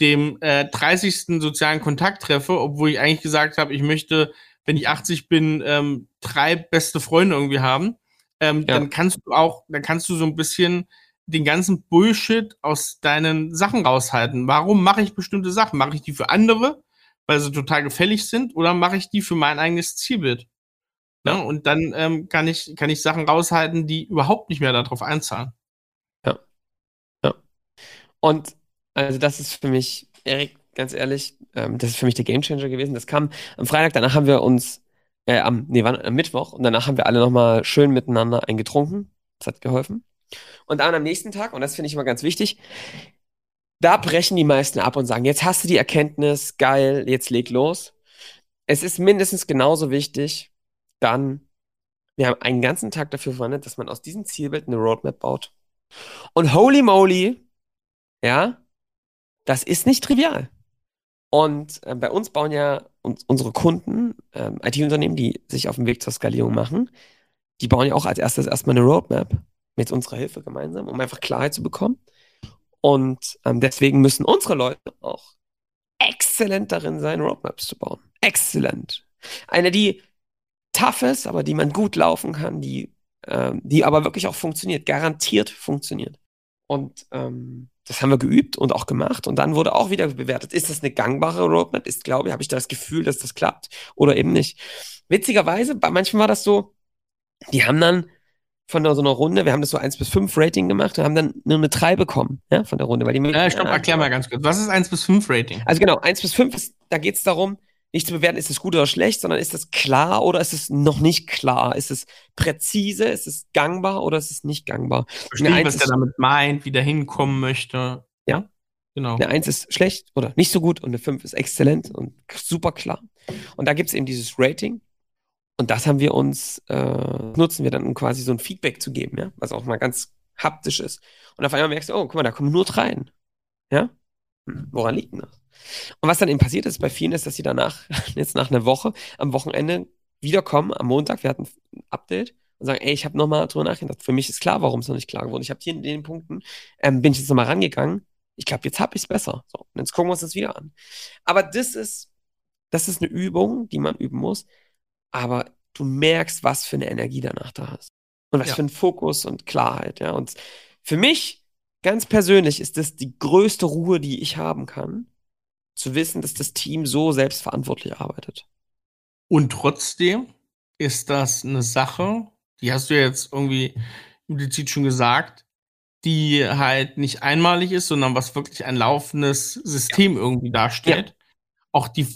dem äh, 30. sozialen Kontakt treffe, obwohl ich eigentlich gesagt habe, ich möchte, wenn ich 80 bin, ähm, drei beste Freunde irgendwie haben, ähm, ja. dann kannst du auch, dann kannst du so ein bisschen den ganzen Bullshit aus deinen Sachen raushalten. Warum mache ich bestimmte Sachen? Mache ich die für andere? weil sie total gefällig sind, oder mache ich die für mein eigenes Zielbild? Ja. ja und dann ähm, kann, ich, kann ich Sachen raushalten, die überhaupt nicht mehr darauf einzahlen.
Ja. Ja. Und also das ist für mich, Erik, ganz ehrlich, ähm, das ist für mich der Gamechanger gewesen. Das kam am Freitag, danach haben wir uns, äh, am, nee, wann, am Mittwoch, und danach haben wir alle nochmal schön miteinander eingetrunken. Das hat geholfen. Und dann am nächsten Tag, und das finde ich immer ganz wichtig, da brechen die meisten ab und sagen, jetzt hast du die Erkenntnis, geil, jetzt leg los. Es ist mindestens genauso wichtig, dann, wir haben einen ganzen Tag dafür verwendet, dass man aus diesem Zielbild eine Roadmap baut. Und holy moly, ja, das ist nicht trivial. Und äh, bei uns bauen ja uns, unsere Kunden, ähm, IT-Unternehmen, die sich auf dem Weg zur Skalierung machen, die bauen ja auch als erstes erstmal eine Roadmap mit unserer Hilfe gemeinsam, um einfach Klarheit zu bekommen. Und ähm, deswegen müssen unsere Leute auch exzellent darin sein, Roadmaps zu bauen. Exzellent. Eine, die tough ist, aber die man gut laufen kann, die, ähm, die aber wirklich auch funktioniert, garantiert funktioniert. Und ähm, das haben wir geübt und auch gemacht. Und dann wurde auch wieder bewertet, ist das eine gangbare Roadmap? Ist, glaube ich, habe ich das Gefühl, dass das klappt oder eben nicht. Witzigerweise, bei manchen war das so, die haben dann von so einer Runde, wir haben das so 1 bis 5 Rating gemacht und haben dann nur eine 3 bekommen, ja, von der Runde. Weil die
ja, stopp, erklär mal ganz kurz. Was ist 1 bis 5 Rating?
Also genau, 1 bis 5 ist, da geht es darum, nicht zu bewerten, ist es gut oder schlecht, sondern ist es klar oder ist es noch nicht klar? Ist es präzise, ist es gangbar oder ist es nicht gangbar?
Verstehe, was er damit meint, wie der hinkommen möchte.
Ja. Genau. Eine 1 ist schlecht oder nicht so gut und eine 5 ist exzellent und super klar. Und da gibt es eben dieses Rating. Und das haben wir uns, äh, nutzen wir dann, um quasi so ein Feedback zu geben, ja, was auch mal ganz haptisch ist. Und auf einmal merkst du, oh, guck mal, da kommen nur Dreien. Ja? Woran liegt denn das? Und was dann eben passiert ist bei vielen, ist, dass sie danach, *laughs* jetzt nach einer Woche, am Wochenende wiederkommen, am Montag, wir hatten ein Update und sagen, ey, ich habe nochmal drüber nachgedacht. Für mich ist klar, warum es noch nicht klar geworden ist. Ich habe hier in den Punkten, ähm, bin ich jetzt nochmal rangegangen. Ich glaube, jetzt habe ich es besser. So, und jetzt gucken wir uns das wieder an. Aber das ist, das ist eine Übung, die man üben muss. Aber du merkst, was für eine Energie danach da ist. Und was ja. für ein Fokus und Klarheit, ja. Und für mich, ganz persönlich, ist das die größte Ruhe, die ich haben kann, zu wissen, dass das Team so selbstverantwortlich arbeitet.
Und trotzdem ist das eine Sache, die hast du jetzt irgendwie implizit schon gesagt, die halt nicht einmalig ist, sondern was wirklich ein laufendes System irgendwie darstellt. Ja. Auch die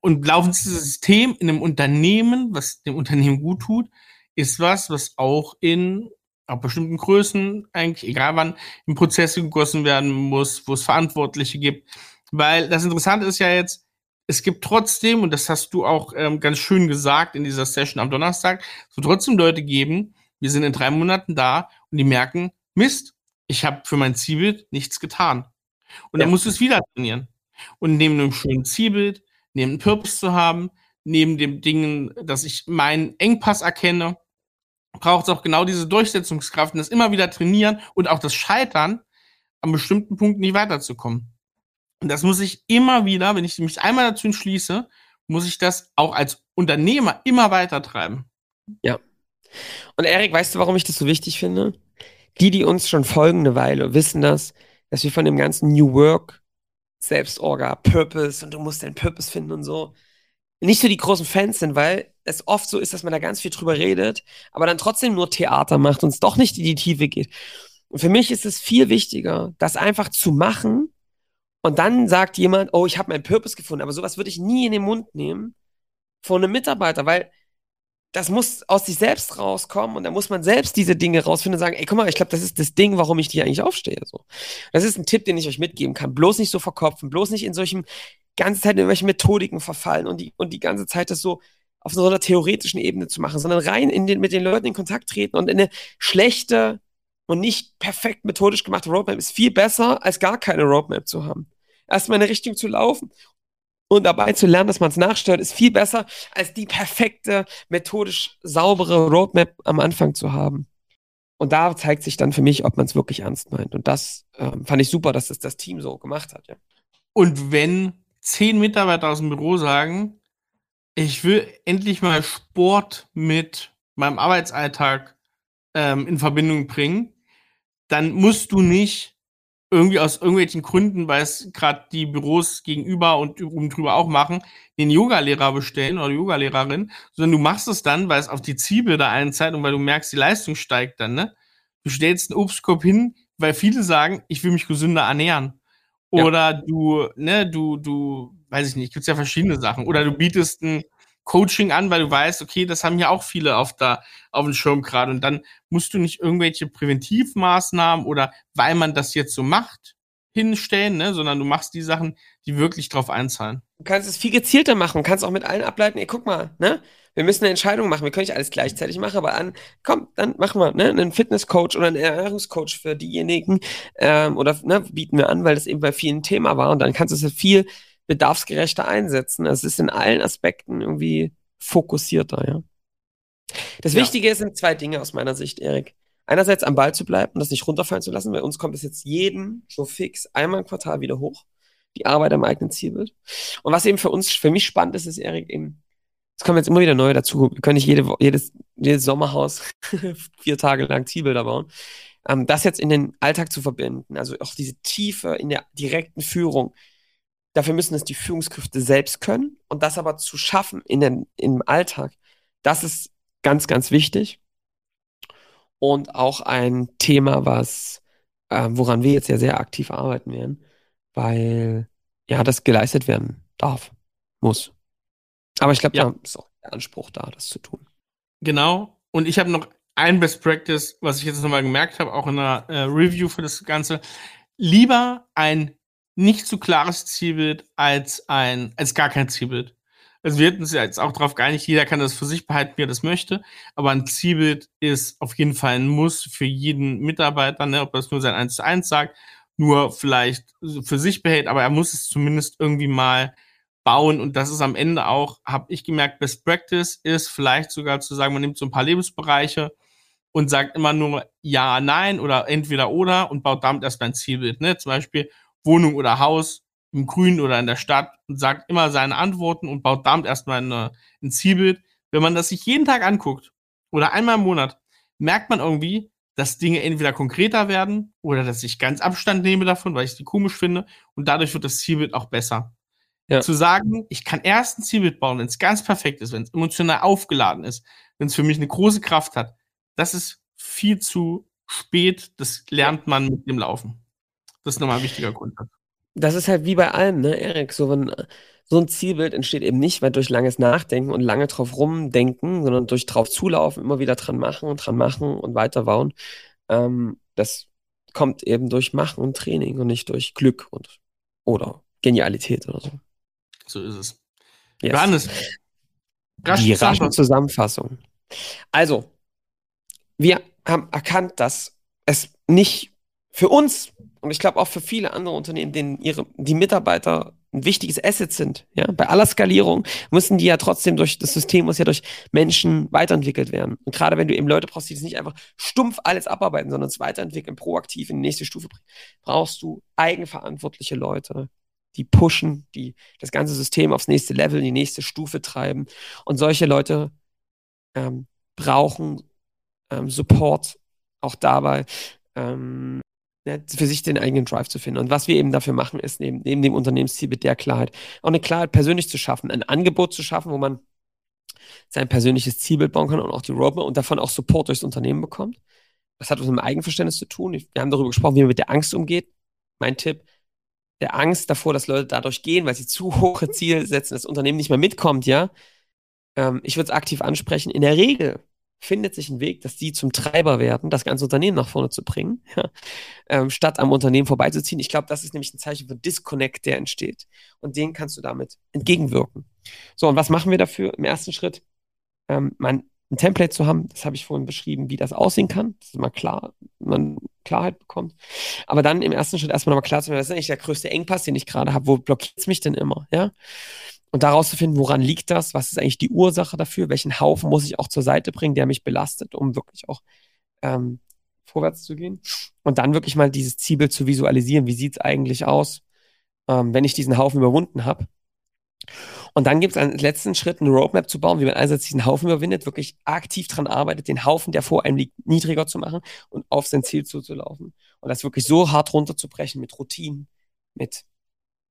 und laufendes System in einem Unternehmen, was dem Unternehmen gut tut, ist was, was auch in auf bestimmten Größen, eigentlich egal wann, in Prozesse gegossen werden muss, wo es Verantwortliche gibt. Weil das Interessante ist ja jetzt, es gibt trotzdem, und das hast du auch ähm, ganz schön gesagt in dieser Session am Donnerstag, es wird trotzdem Leute geben, wir sind in drei Monaten da und die merken, Mist, ich habe für mein Zielbild nichts getan. Und ja. dann musst du es wieder trainieren. Und neben einem schönen Zielbild, neben einem Purpose zu haben, neben dem Dingen, dass ich meinen Engpass erkenne, braucht es auch genau diese Durchsetzungskraft und das immer wieder trainieren und auch das Scheitern, an bestimmten Punkten nicht weiterzukommen. Und das muss ich immer wieder, wenn ich mich einmal dazu entschließe, muss ich das auch als Unternehmer immer weiter treiben.
Ja. Und Erik, weißt du, warum ich das so wichtig finde? Die, die uns schon folgen eine Weile, wissen das, dass wir von dem ganzen New Work, Selbstorga, Purpose und du musst deinen Purpose finden und so, nicht so die großen Fans sind, weil es oft so ist, dass man da ganz viel drüber redet, aber dann trotzdem nur Theater macht und es doch nicht in die Tiefe geht. Und für mich ist es viel wichtiger, das einfach zu machen und dann sagt jemand, oh, ich habe meinen Purpose gefunden, aber sowas würde ich nie in den Mund nehmen von einem Mitarbeiter, weil das muss aus sich selbst rauskommen und da muss man selbst diese Dinge rausfinden und sagen, ey, guck mal, ich glaube, das ist das Ding, warum ich hier eigentlich aufstehe. So. Das ist ein Tipp, den ich euch mitgeben kann. Bloß nicht so verkopfen, bloß nicht in solchen ganze Zeit in irgendwelche Methodiken verfallen und die, und die ganze Zeit das so auf so einer theoretischen Ebene zu machen, sondern rein in den, mit den Leuten in Kontakt treten und eine schlechte und nicht perfekt methodisch gemachte Roadmap ist viel besser, als gar keine Roadmap zu haben. Erstmal in eine Richtung zu laufen und dabei zu lernen, dass man es nachsteuert, ist viel besser, als die perfekte, methodisch saubere Roadmap am Anfang zu haben. Und da zeigt sich dann für mich, ob man es wirklich ernst meint. Und das ähm, fand ich super, dass das das Team so gemacht hat. Ja.
Und wenn zehn Mitarbeiter aus dem Büro sagen, ich will endlich mal Sport mit meinem Arbeitsalltag ähm, in Verbindung bringen, dann musst du nicht irgendwie aus irgendwelchen Gründen, weil es gerade die Büros gegenüber und oben drüber auch machen, den Yogalehrer bestellen oder Yogalehrerin, sondern du machst es dann, weil es auf die Zielbilder einzahlt und weil du merkst, die Leistung steigt dann, ne? Du stellst einen Obstkorb hin, weil viele sagen, ich will mich gesünder ernähren. Oder ja. du, ne, du, du, weiß ich nicht, gibt's ja verschiedene Sachen. Oder du bietest ein Coaching an, weil du weißt, okay, das haben ja auch viele auf, da, auf dem Schirm gerade. Und dann musst du nicht irgendwelche Präventivmaßnahmen oder weil man das jetzt so macht, hinstellen, ne, sondern du machst die Sachen, die wirklich drauf einzahlen.
Du kannst es viel gezielter machen, kannst auch mit allen ableiten, ey, guck mal, ne? Wir müssen eine Entscheidung machen. Wir können nicht alles gleichzeitig machen, aber an, komm, dann machen wir ne, einen Fitnesscoach oder einen Ernährungscoach für diejenigen ähm, oder ne, bieten wir an, weil das eben bei vielen Thema war und dann kannst du es viel bedarfsgerechter einsetzen. Es ist in allen Aspekten irgendwie fokussierter, ja. Das ja. Wichtige sind zwei Dinge aus meiner Sicht, Erik. Einerseits am Ball zu bleiben und das nicht runterfallen zu lassen. Bei uns kommt es jetzt jeden so fix einmal im Quartal wieder hoch. Die Arbeit am eigenen Zielbild. Und was eben für uns, für mich spannend ist, ist, Erik, eben, es kommen jetzt immer wieder neue dazu. Wir können nicht jede, jedes, jedes Sommerhaus *laughs* vier Tage lang Zielbilder bauen. Ähm, das jetzt in den Alltag zu verbinden, also auch diese Tiefe in der direkten Führung, Dafür müssen es die Führungskräfte selbst können und das aber zu schaffen in den, im Alltag, das ist ganz, ganz wichtig. und auch ein Thema, was, äh, woran wir jetzt ja sehr aktiv arbeiten werden, weil ja das geleistet werden darf, muss. Aber ich glaube, ja. da ist auch der Anspruch da, das zu tun.
Genau. Und ich habe noch ein Best Practice, was ich jetzt nochmal gemerkt habe, auch in einer äh, Review für das Ganze. Lieber ein nicht zu klares Zielbild als ein, als gar kein Zielbild. Also wir hätten uns ja jetzt auch darauf geeinigt, jeder kann das für sich behalten, wie er das möchte. Aber ein Zielbild ist auf jeden Fall ein Muss für jeden Mitarbeiter, ne, ob das nur sein 1 zu 1 sagt, nur vielleicht für sich behält, aber er muss es zumindest irgendwie mal bauen. Und das ist am Ende auch, habe ich gemerkt, Best Practice ist vielleicht sogar zu sagen, man nimmt so ein paar Lebensbereiche und sagt immer nur ja, nein oder entweder oder und baut damit erst ein Zielbild. Ne? Zum Beispiel Wohnung oder Haus im Grün oder in der Stadt und sagt immer seine Antworten und baut damit erstmal eine, ein Zielbild. Wenn man das sich jeden Tag anguckt oder einmal im Monat, merkt man irgendwie, dass Dinge entweder konkreter werden oder dass ich ganz Abstand nehme davon, weil ich die komisch finde und dadurch wird das Zielbild auch besser. Ja. Zu sagen, ich kann erst ein Zielbild bauen, wenn es ganz perfekt ist, wenn es emotional aufgeladen ist, wenn es für mich eine große Kraft hat, das ist viel zu spät. Das lernt man mit dem Laufen. Das ist nochmal ein wichtiger Grund.
Das ist halt wie bei allem, ne, Erik? So, wenn so ein Zielbild entsteht eben nicht, weil durch langes Nachdenken und lange drauf rumdenken, sondern durch drauf zulaufen, immer wieder dran machen und dran machen und weiter bauen. Ähm, das kommt eben durch Machen und Training und nicht durch Glück und oder Genialität oder so.
So ist es.
Yes. Johannes, die rasche Zusammenfassung. Also, wir haben erkannt, dass es nicht für uns und ich glaube auch für viele andere Unternehmen, denen ihre, die Mitarbeiter ein wichtiges Asset sind. Ja, bei aller Skalierung müssen die ja trotzdem durch das System muss ja durch Menschen weiterentwickelt werden. Und gerade wenn du eben Leute brauchst, die das nicht einfach stumpf alles abarbeiten, sondern es weiterentwickeln, proaktiv in die nächste Stufe bringen, brauchst du eigenverantwortliche Leute, die pushen, die das ganze System aufs nächste Level, in die nächste Stufe treiben. Und solche Leute ähm, brauchen ähm, Support auch dabei, ähm, für sich den eigenen Drive zu finden. Und was wir eben dafür machen, ist neben, neben dem Unternehmensziel mit der Klarheit, auch eine Klarheit persönlich zu schaffen, ein Angebot zu schaffen, wo man sein persönliches Zielbild bauen kann und auch die Roadmap und davon auch Support durchs Unternehmen bekommt. Das hat was mit dem Eigenverständnis zu tun. Wir haben darüber gesprochen, wie man mit der Angst umgeht. Mein Tipp, der Angst davor, dass Leute dadurch gehen, weil sie zu hohe Ziele setzen, das Unternehmen nicht mehr mitkommt, ja. Ähm, ich würde es aktiv ansprechen. In der Regel findet sich ein Weg, dass die zum Treiber werden, das ganze Unternehmen nach vorne zu bringen, ja, ähm, statt am Unternehmen vorbeizuziehen. Ich glaube, das ist nämlich ein Zeichen für Disconnect, der entsteht. Und den kannst du damit entgegenwirken. So, und was machen wir dafür? Im ersten Schritt, ähm, man ein Template zu haben, das habe ich vorhin beschrieben, wie das aussehen kann. Das ist immer klar, man Klarheit bekommt. Aber dann im ersten Schritt erstmal nochmal klar zu werden, was ist eigentlich der größte Engpass, den ich gerade habe? Wo blockiert es mich denn immer? Ja? Und daraus zu finden, woran liegt das? Was ist eigentlich die Ursache dafür? Welchen Haufen muss ich auch zur Seite bringen, der mich belastet, um wirklich auch ähm, vorwärts zu gehen? Und dann wirklich mal dieses Zielbild zu visualisieren. Wie sieht es eigentlich aus, ähm, wenn ich diesen Haufen überwunden habe? Und dann gibt es einen letzten Schritt, eine Roadmap zu bauen, wie man einerseits diesen Haufen überwindet, wirklich aktiv dran arbeitet, den Haufen, der vor einem liegt, niedriger zu machen und auf sein Ziel zuzulaufen. Und das wirklich so hart runterzubrechen mit Routinen, mit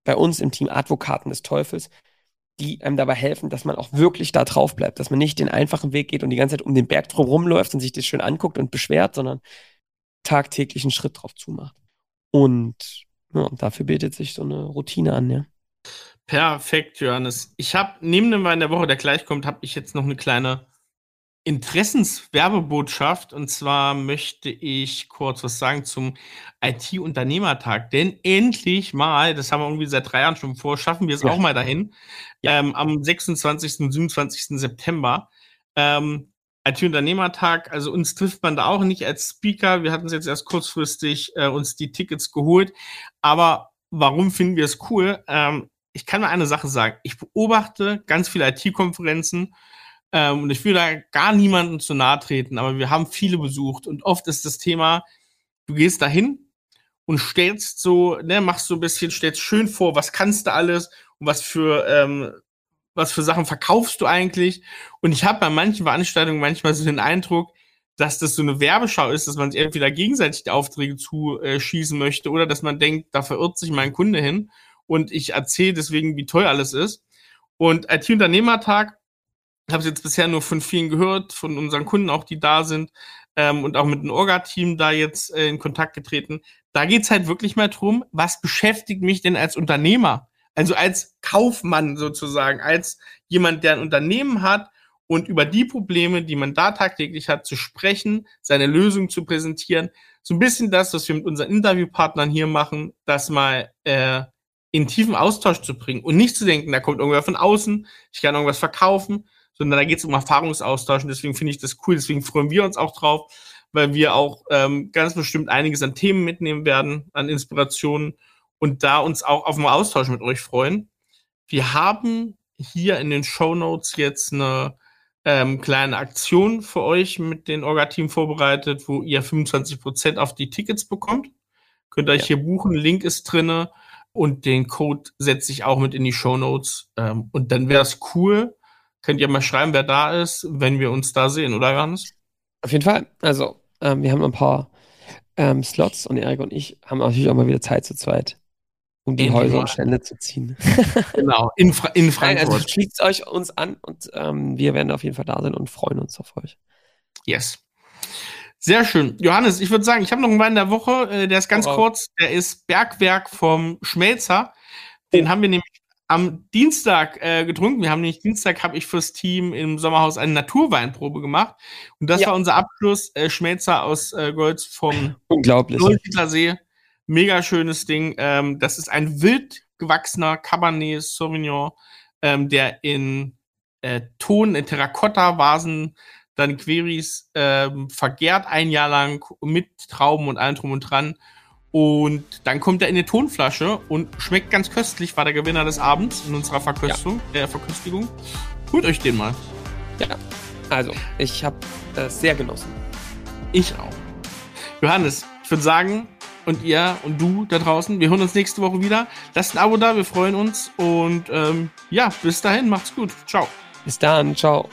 bei uns im Team Advokaten des Teufels, die einem dabei helfen, dass man auch wirklich da drauf bleibt, dass man nicht den einfachen Weg geht und die ganze Zeit um den Berg drum rumläuft und sich das schön anguckt und beschwert, sondern tagtäglich einen Schritt drauf zumacht. Und, ja, dafür bietet sich so eine Routine an, ja.
Perfekt, Johannes. Ich habe neben dem Wein der Woche, der gleich kommt, habe ich jetzt noch eine kleine Interessenswerbebotschaft. Und zwar möchte ich kurz was sagen zum IT-Unternehmertag. Denn endlich mal, das haben wir irgendwie seit drei Jahren schon vor, schaffen wir es ja. auch mal dahin. Ja. Ähm, am 26. und 27. September. Ähm, IT-Unternehmertag, also uns trifft man da auch nicht als Speaker. Wir hatten es jetzt erst kurzfristig äh, uns die Tickets geholt. Aber warum finden wir es cool? Ähm, ich kann mal eine Sache sagen. Ich beobachte ganz viele IT-Konferenzen ähm, und ich will da gar niemandem zu nahe treten, aber wir haben viele besucht und oft ist das Thema, du gehst dahin und stellst so, ne, machst so ein bisschen, stellst schön vor, was kannst du alles und was für, ähm, was für Sachen verkaufst du eigentlich. Und ich habe bei manchen Veranstaltungen manchmal so den Eindruck, dass das so eine Werbeschau ist, dass man sich entweder gegenseitig die Aufträge zuschießen möchte oder dass man denkt, da verirrt sich mein Kunde hin und ich erzähle deswegen, wie toll alles ist. Und IT-Unternehmertag habe ich jetzt bisher nur von vielen gehört, von unseren Kunden auch, die da sind. ähm, und auch mit dem Orga-Team da jetzt äh, in Kontakt getreten. Da geht's halt wirklich mal drum, was beschäftigt mich denn als Unternehmer? Also als Kaufmann sozusagen, als jemand, der ein Unternehmen hat und über die Probleme, die man da tagtäglich hat, zu sprechen, seine Lösung zu präsentieren. So ein bisschen das, was wir mit unseren Interviewpartnern hier machen, das mal äh, in tiefen Austausch zu bringen und nicht zu denken, da kommt irgendwer von außen, ich kann irgendwas verkaufen, sondern da geht es um Erfahrungsaustausch und deswegen finde ich das cool, deswegen freuen wir uns auch drauf, weil wir auch ähm, ganz bestimmt einiges an Themen mitnehmen werden, an Inspirationen und da uns auch auf einen Austausch mit euch freuen. Wir haben hier in den Show Notes jetzt eine ähm, kleine Aktion für euch mit dem Orga-Team vorbereitet, wo ihr 25% auf die Tickets bekommt. Könnt ihr euch ja. hier buchen, Link ist drinne und den Code setze ich auch mit in die Show Notes. Ähm, und dann wäre es cool. Könnt ihr mal schreiben, wer da ist, wenn wir uns da sehen, oder Johannes?
Auf jeden Fall. Also, ähm, wir haben ein paar ähm, Slots und Erik und ich haben natürlich auch mal wieder Zeit zu zweit, um die in Häuser und Stände zu ziehen. *laughs*
genau, in, Fra in Frankfurt.
Also schließt euch uns an und ähm, wir werden auf jeden Fall da sein und freuen uns auf euch.
Yes. Sehr schön. Johannes, ich würde sagen, ich habe noch einen Wein der Woche, äh, der ist ganz oh. kurz, der ist Bergwerk vom Schmelzer. Den oh. haben wir nämlich am Dienstag äh, getrunken. Wir haben nämlich Dienstag habe ich fürs Team im Sommerhaus eine Naturweinprobe gemacht und das ja. war unser Abschluss äh, Schmelzer aus äh, Golds vom
Unglaublich.
See. Mega schönes Ding. Ähm, das ist ein wild gewachsener Cabernet Sauvignon, ähm, der in äh, Ton, in Terrakotta-Vasen dann Queries ähm, vergärt ein Jahr lang mit Trauben und allem drum und dran. Und dann kommt er in eine Tonflasche und schmeckt ganz köstlich, war der Gewinner des Abends in unserer Verköstung, ja. äh, Verköstigung. Holt euch den mal.
Ja, also ich habe es sehr genossen.
Ich auch. Johannes, ich würde sagen, und ihr und du da draußen, wir hören uns nächste Woche wieder. Lasst ein Abo da, wir freuen uns. Und ähm, ja, bis dahin, macht's gut. Ciao.
Bis dann, ciao.